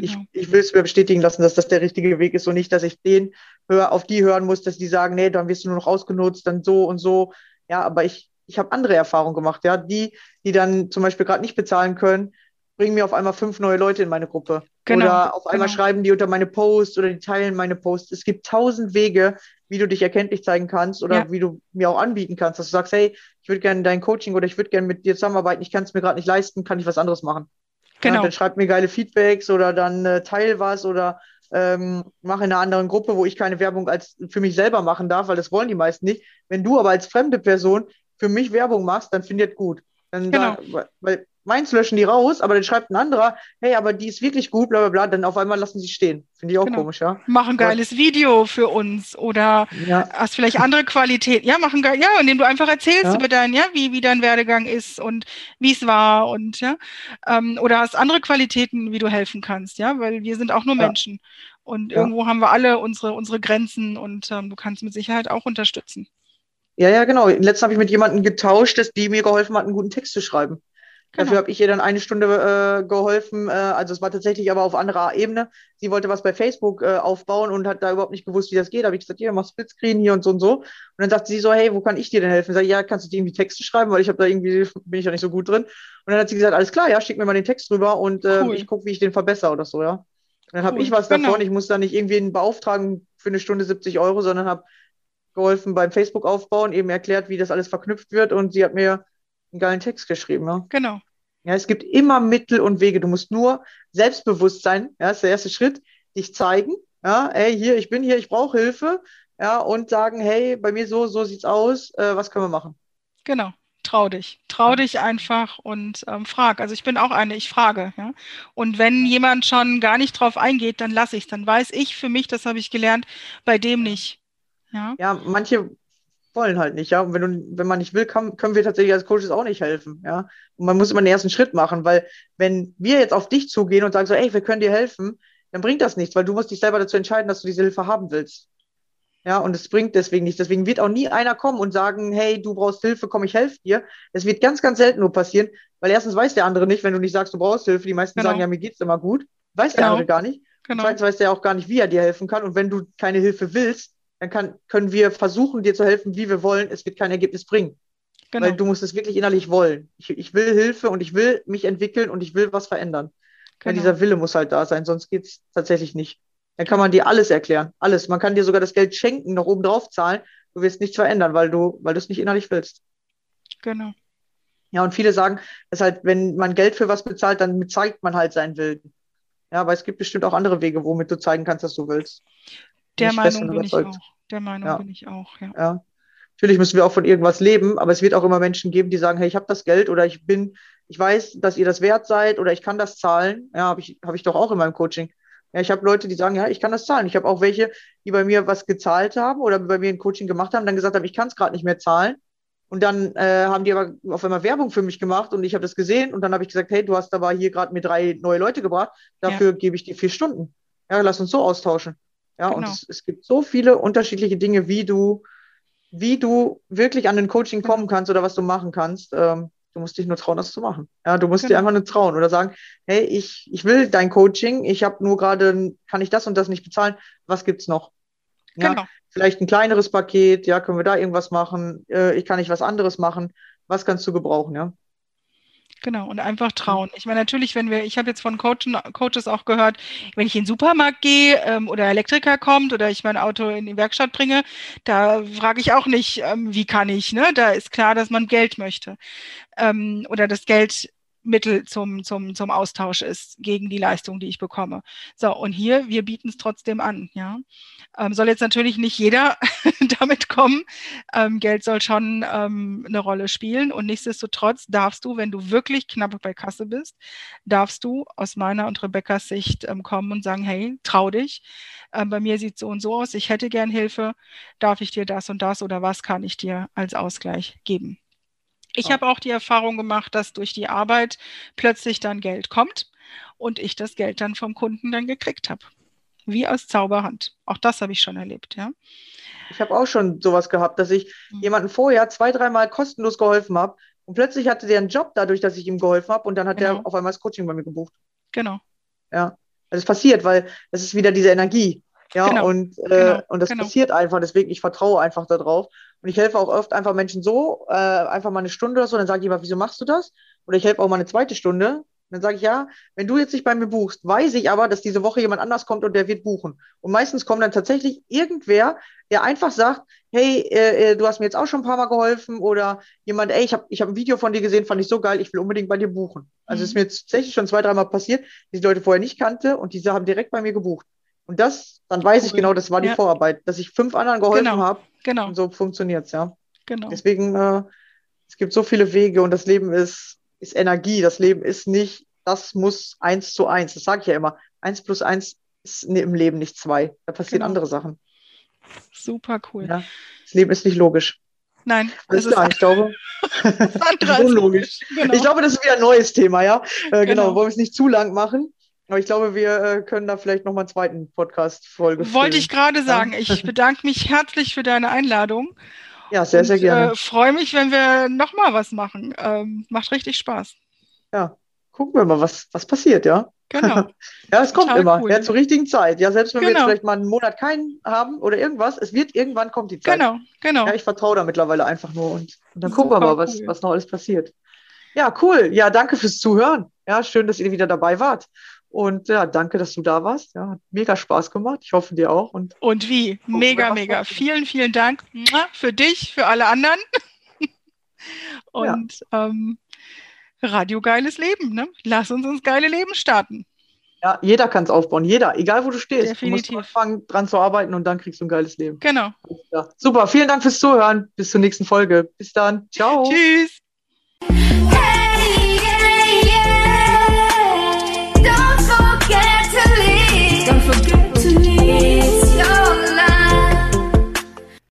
Ich, genau. ich will es mir bestätigen lassen, dass das der richtige Weg ist und nicht, dass ich den hör, auf die hören muss, dass die sagen, nee, dann wirst du nur noch ausgenutzt, dann so und so. Ja, aber ich, ich habe andere Erfahrungen gemacht, ja. Die, die dann zum Beispiel gerade nicht bezahlen können, bringen mir auf einmal fünf neue Leute in meine Gruppe. Genau, oder auf einmal genau. schreiben die unter meine Posts oder die teilen meine Posts. Es gibt tausend Wege, wie du dich erkenntlich zeigen kannst oder Ja. wie du mir auch anbieten kannst, dass du sagst, hey, ich würde gerne dein Coaching oder ich würde gerne mit dir zusammenarbeiten, ich kann es mir gerade nicht leisten, kann ich was anderes machen. Ja, Genau. dann schreib mir geile Feedbacks oder dann äh, teil was oder ähm, mach in einer anderen Gruppe, wo ich keine Werbung als für mich selber machen darf, weil das wollen die meisten nicht. Wenn du aber als fremde Person für mich Werbung machst, dann findet gut. Dann Genau. sag, weil meins löschen die raus, aber dann schreibt ein anderer, hey, aber die ist wirklich gut, bla bla bla, dann auf einmal lassen sie stehen. Finde ich auch Genau. komisch, ja. Mach ein geiles Video für uns oder Ja, hast vielleicht andere Qualität. Ja, mach ein geil, ja, indem du einfach erzählst Ja. über dein, ja, wie, wie dein Werdegang ist und wie es war und ja, ähm, oder hast andere Qualitäten, wie du helfen kannst, ja, weil wir sind auch nur Ja. Menschen und irgendwo haben wir alle unsere, unsere Grenzen und ähm, du kannst mit Sicherheit auch unterstützen. ja, ja, genau. Letztens habe ich mit jemandem getauscht, dass die mir geholfen hat, einen guten Text zu schreiben. Dafür Genau. habe ich ihr dann eine Stunde äh, geholfen. Äh, also es war tatsächlich aber auf anderer Ebene. Sie wollte was bei Facebook äh, aufbauen und hat da überhaupt nicht gewusst, wie das geht. Da habe ich gesagt, hier, mach Splitscreen hier und so und so. Und dann sagt sie so, hey, wo kann ich dir denn helfen? Sag ich, ja, kannst du dir irgendwie Texte schreiben, weil ich habe da irgendwie, bin ich da nicht so gut drin. Und dann hat sie gesagt, alles klar, ja, schick mir mal den Text rüber und äh, Cool. ich gucke, wie ich den verbessere oder so, ja. Und dann habe Cool, ich was genau. davon. Ich muss da nicht irgendwie einen beauftragen für eine Stunde 70 Euro, sondern habe geholfen beim Facebook aufbauen, eben erklärt, wie das alles verknüpft wird und sie hat mir einen geilen Text geschrieben, ja. Genau. Ja, es gibt immer Mittel und Wege. Du musst nur selbstbewusst sein. Ja, das ist der erste Schritt. Dich zeigen. Ja, hey, hier, ich bin hier, ich brauche Hilfe. Ja, und sagen, hey, bei mir so, so sieht's aus. Äh, was können wir machen? Genau. Trau dich. Trau dich einfach und ähm, frag. Also ich bin auch eine, ich frage. Ja? Und wenn jemand schon gar nicht drauf eingeht, dann lasse ich es. Dann weiß ich für mich, das habe ich gelernt, bei dem nicht. Ja, Ja, manche wollen halt nicht, ja. Und wenn, du, wenn man nicht will, kann, können wir tatsächlich als Coaches auch nicht helfen, ja. Und man muss immer den ersten Schritt machen, weil wenn wir jetzt auf dich zugehen und sagen so, ey, wir können dir helfen, dann bringt das nichts, weil du musst dich selber dazu entscheiden, dass du diese Hilfe haben willst. Ja, und es bringt deswegen nichts. Deswegen wird auch nie einer kommen und sagen, hey, du brauchst Hilfe, komm, ich helfe dir. Das wird ganz, ganz selten nur passieren, weil erstens weiß der andere nicht, wenn du nicht sagst, du brauchst Hilfe. Die meisten Genau. sagen, ja, mir geht's immer gut. Weiß der Genau. andere gar nicht. genau. Zweitens weiß der auch gar nicht, wie er dir helfen kann. Und wenn du keine Hilfe willst, dann kann, können wir versuchen, dir zu helfen, wie wir wollen. Es wird kein Ergebnis bringen, Genau. weil du musst es wirklich innerlich wollen. Ich, ich will Hilfe und ich will mich entwickeln und ich will was verändern. Ja, Genau. dieser Wille muss halt da sein, sonst geht es tatsächlich nicht. Dann kann man dir alles erklären. Alles. Man kann dir sogar das Geld schenken, noch oben drauf zahlen. Du wirst nichts verändern, weil du, weil du es nicht innerlich willst. Genau. Ja, und viele sagen, dass halt, wenn man Geld für was bezahlt, dann zeigt man halt seinen Willen. Ja, aber es gibt bestimmt auch andere Wege, womit du zeigen kannst, dass du willst. Der ich fest Meinung bin ich überzeugt. auch. Der Meinung Ja. bin ich auch, ja. Ja. Natürlich müssen wir auch von irgendwas leben, aber es wird auch immer Menschen geben, die sagen, hey, ich habe das Geld oder ich bin, ich weiß, dass ihr das wert seid oder ich kann das zahlen. Ja, habe ich, hab ich doch auch in meinem Coaching. Ja, ich habe Leute, die sagen, ja, ich kann das zahlen. Ich habe auch welche, die bei mir was gezahlt haben oder bei mir ein Coaching gemacht haben, dann gesagt haben, ich kann es gerade nicht mehr zahlen. Und dann äh, haben die aber auf einmal Werbung für mich gemacht und ich habe das gesehen und dann habe ich gesagt, hey, du hast aber hier gerade mir drei neue Leute gebracht, dafür gebe ich dir vier Stunden. Ja, lass uns so austauschen. Ja, und Genau. es, es gibt so viele unterschiedliche Dinge, wie du, wie du wirklich an den Coaching Genau. kommen kannst oder was du machen kannst. Ähm, du musst dich nur trauen, das zu machen. Ja, du musst dir Genau. einfach nur trauen oder sagen, hey, ich, ich will dein Coaching, ich habe nur gerade, kann ich das und das nicht bezahlen, was gibt's noch? Ja, Genau. vielleicht ein kleineres Paket, ja, können wir da irgendwas machen? Äh, ich kann nicht was anderes machen. Was kannst du gebrauchen, ja? Genau, und einfach trauen. Ich meine, natürlich, wenn wir, ich habe jetzt von Coachen, Coaches auch gehört, wenn ich in den Supermarkt gehe ähm, oder Elektriker kommt oder ich mein Auto in die Werkstatt bringe, da frage ich auch nicht, ähm, wie kann ich, ne? Da ist klar, dass man Geld möchte. Ähm, oder das Geld Mittel zum, zum, zum Austausch ist gegen die Leistung, die ich bekomme. So, und hier, wir bieten es trotzdem an. Ja? Ähm, soll jetzt natürlich nicht jeder damit kommen. Ähm, Geld soll schon ähm, eine Rolle spielen. Und nichtsdestotrotz darfst du, wenn du wirklich knapp bei Kasse bist, darfst du aus meiner und Rebecca's Sicht ähm, kommen und sagen, hey, trau dich. Ähm, bei mir sieht es so und so aus. Ich hätte gern Hilfe. Darf ich dir das und das oder was kann ich dir als Ausgleich geben? Ich Ja. habe auch die Erfahrung gemacht, dass durch die Arbeit plötzlich dann Geld kommt und ich das Geld dann vom Kunden dann gekriegt habe. Wie aus Zauberhand. Auch das habe ich schon erlebt, ja. Ich habe auch schon sowas gehabt, dass ich Mhm. jemanden vorher zwei, dreimal kostenlos geholfen habe und plötzlich hatte der einen Job dadurch, dass ich ihm geholfen habe und dann hat Genau. der auf einmal das Coaching bei mir gebucht. Genau. Ja, also es passiert, weil es ist wieder diese Energie. Ja, Genau, und, äh, genau, und das genau. passiert einfach. Deswegen, ich vertraue einfach darauf. Und ich helfe auch oft einfach Menschen so, äh, einfach mal eine Stunde oder so, dann sage ich immer, wieso machst du das? Oder ich helfe auch mal eine zweite Stunde. Dann sage ich, ja, wenn du jetzt nicht bei mir buchst, weiß ich aber, dass diese Woche jemand anders kommt und der wird buchen. Und meistens kommt dann tatsächlich irgendwer, der einfach sagt, hey, äh, äh, du hast mir jetzt auch schon ein paar Mal geholfen oder jemand, ey, ich habe ich hab ein Video von dir gesehen, fand ich so geil, ich will unbedingt bei dir buchen. Also es ist Mhm. mir jetzt tatsächlich schon zwei, dreimal passiert, die Leute vorher nicht kannte und diese haben direkt bei mir gebucht. Und das, dann weiß ich genau, das war die Ja. Vorarbeit, dass ich fünf anderen geholfen Genau. habe Genau. und so funktioniert es, ja. Genau. Deswegen, äh, es gibt so viele Wege und das Leben ist, ist Energie. Das Leben ist nicht, das muss eins zu eins. Das sage ich ja immer. Eins plus eins ist ne- im Leben nicht zwei. Da passieren Genau. andere Sachen. Super cool. Ja. Das Leben ist nicht logisch. Nein, Alles es ist klar, ich glaube, andere als unlogisch. Genau. ich glaube, das ist wieder ein neues Thema, ja. Äh, genau, Genau. wollen wir es nicht zu lang machen. Aber ich glaube, wir äh, können da vielleicht nochmal einen zweiten Podcast-Folge Wollte ich gerade sagen. Ich bedanke mich herzlich für deine Einladung. Ja, sehr, und, sehr gerne. Äh, freue mich, wenn wir nochmal was machen. Ähm, macht richtig Spaß. Ja, gucken wir mal, was, was passiert, ja. Genau. Ja, es kommt Total immer, cool. ja, zur richtigen Zeit. Ja, selbst wenn wir jetzt Genau. vielleicht mal einen Monat keinen haben oder irgendwas, es wird irgendwann kommt die Zeit. genau, genau. Ja, ich vertraue da mittlerweile einfach nur und, und dann gucken wir Super mal, was, cool. was noch alles passiert. Ja, cool. Ja, danke fürs Zuhören. Ja, schön, dass ihr wieder dabei wart. Und ja, danke, dass du da warst. Ja, hat mega Spaß gemacht. Ich hoffe dir auch. Und Und wie? Mega, mega. Vielen, vielen Dank für dich, für alle anderen. Und ähm, Radio Geiles Leben. Ne? Lass uns ins geile Leben starten. ja, jeder kann es aufbauen. Jeder, egal wo du stehst. Du musst Definitiv. anfangen, dran zu arbeiten und dann kriegst du ein geiles Leben. Genau. Ja, super. Vielen Dank fürs Zuhören. Bis zur nächsten Folge. Bis dann. Ciao. Tschüss.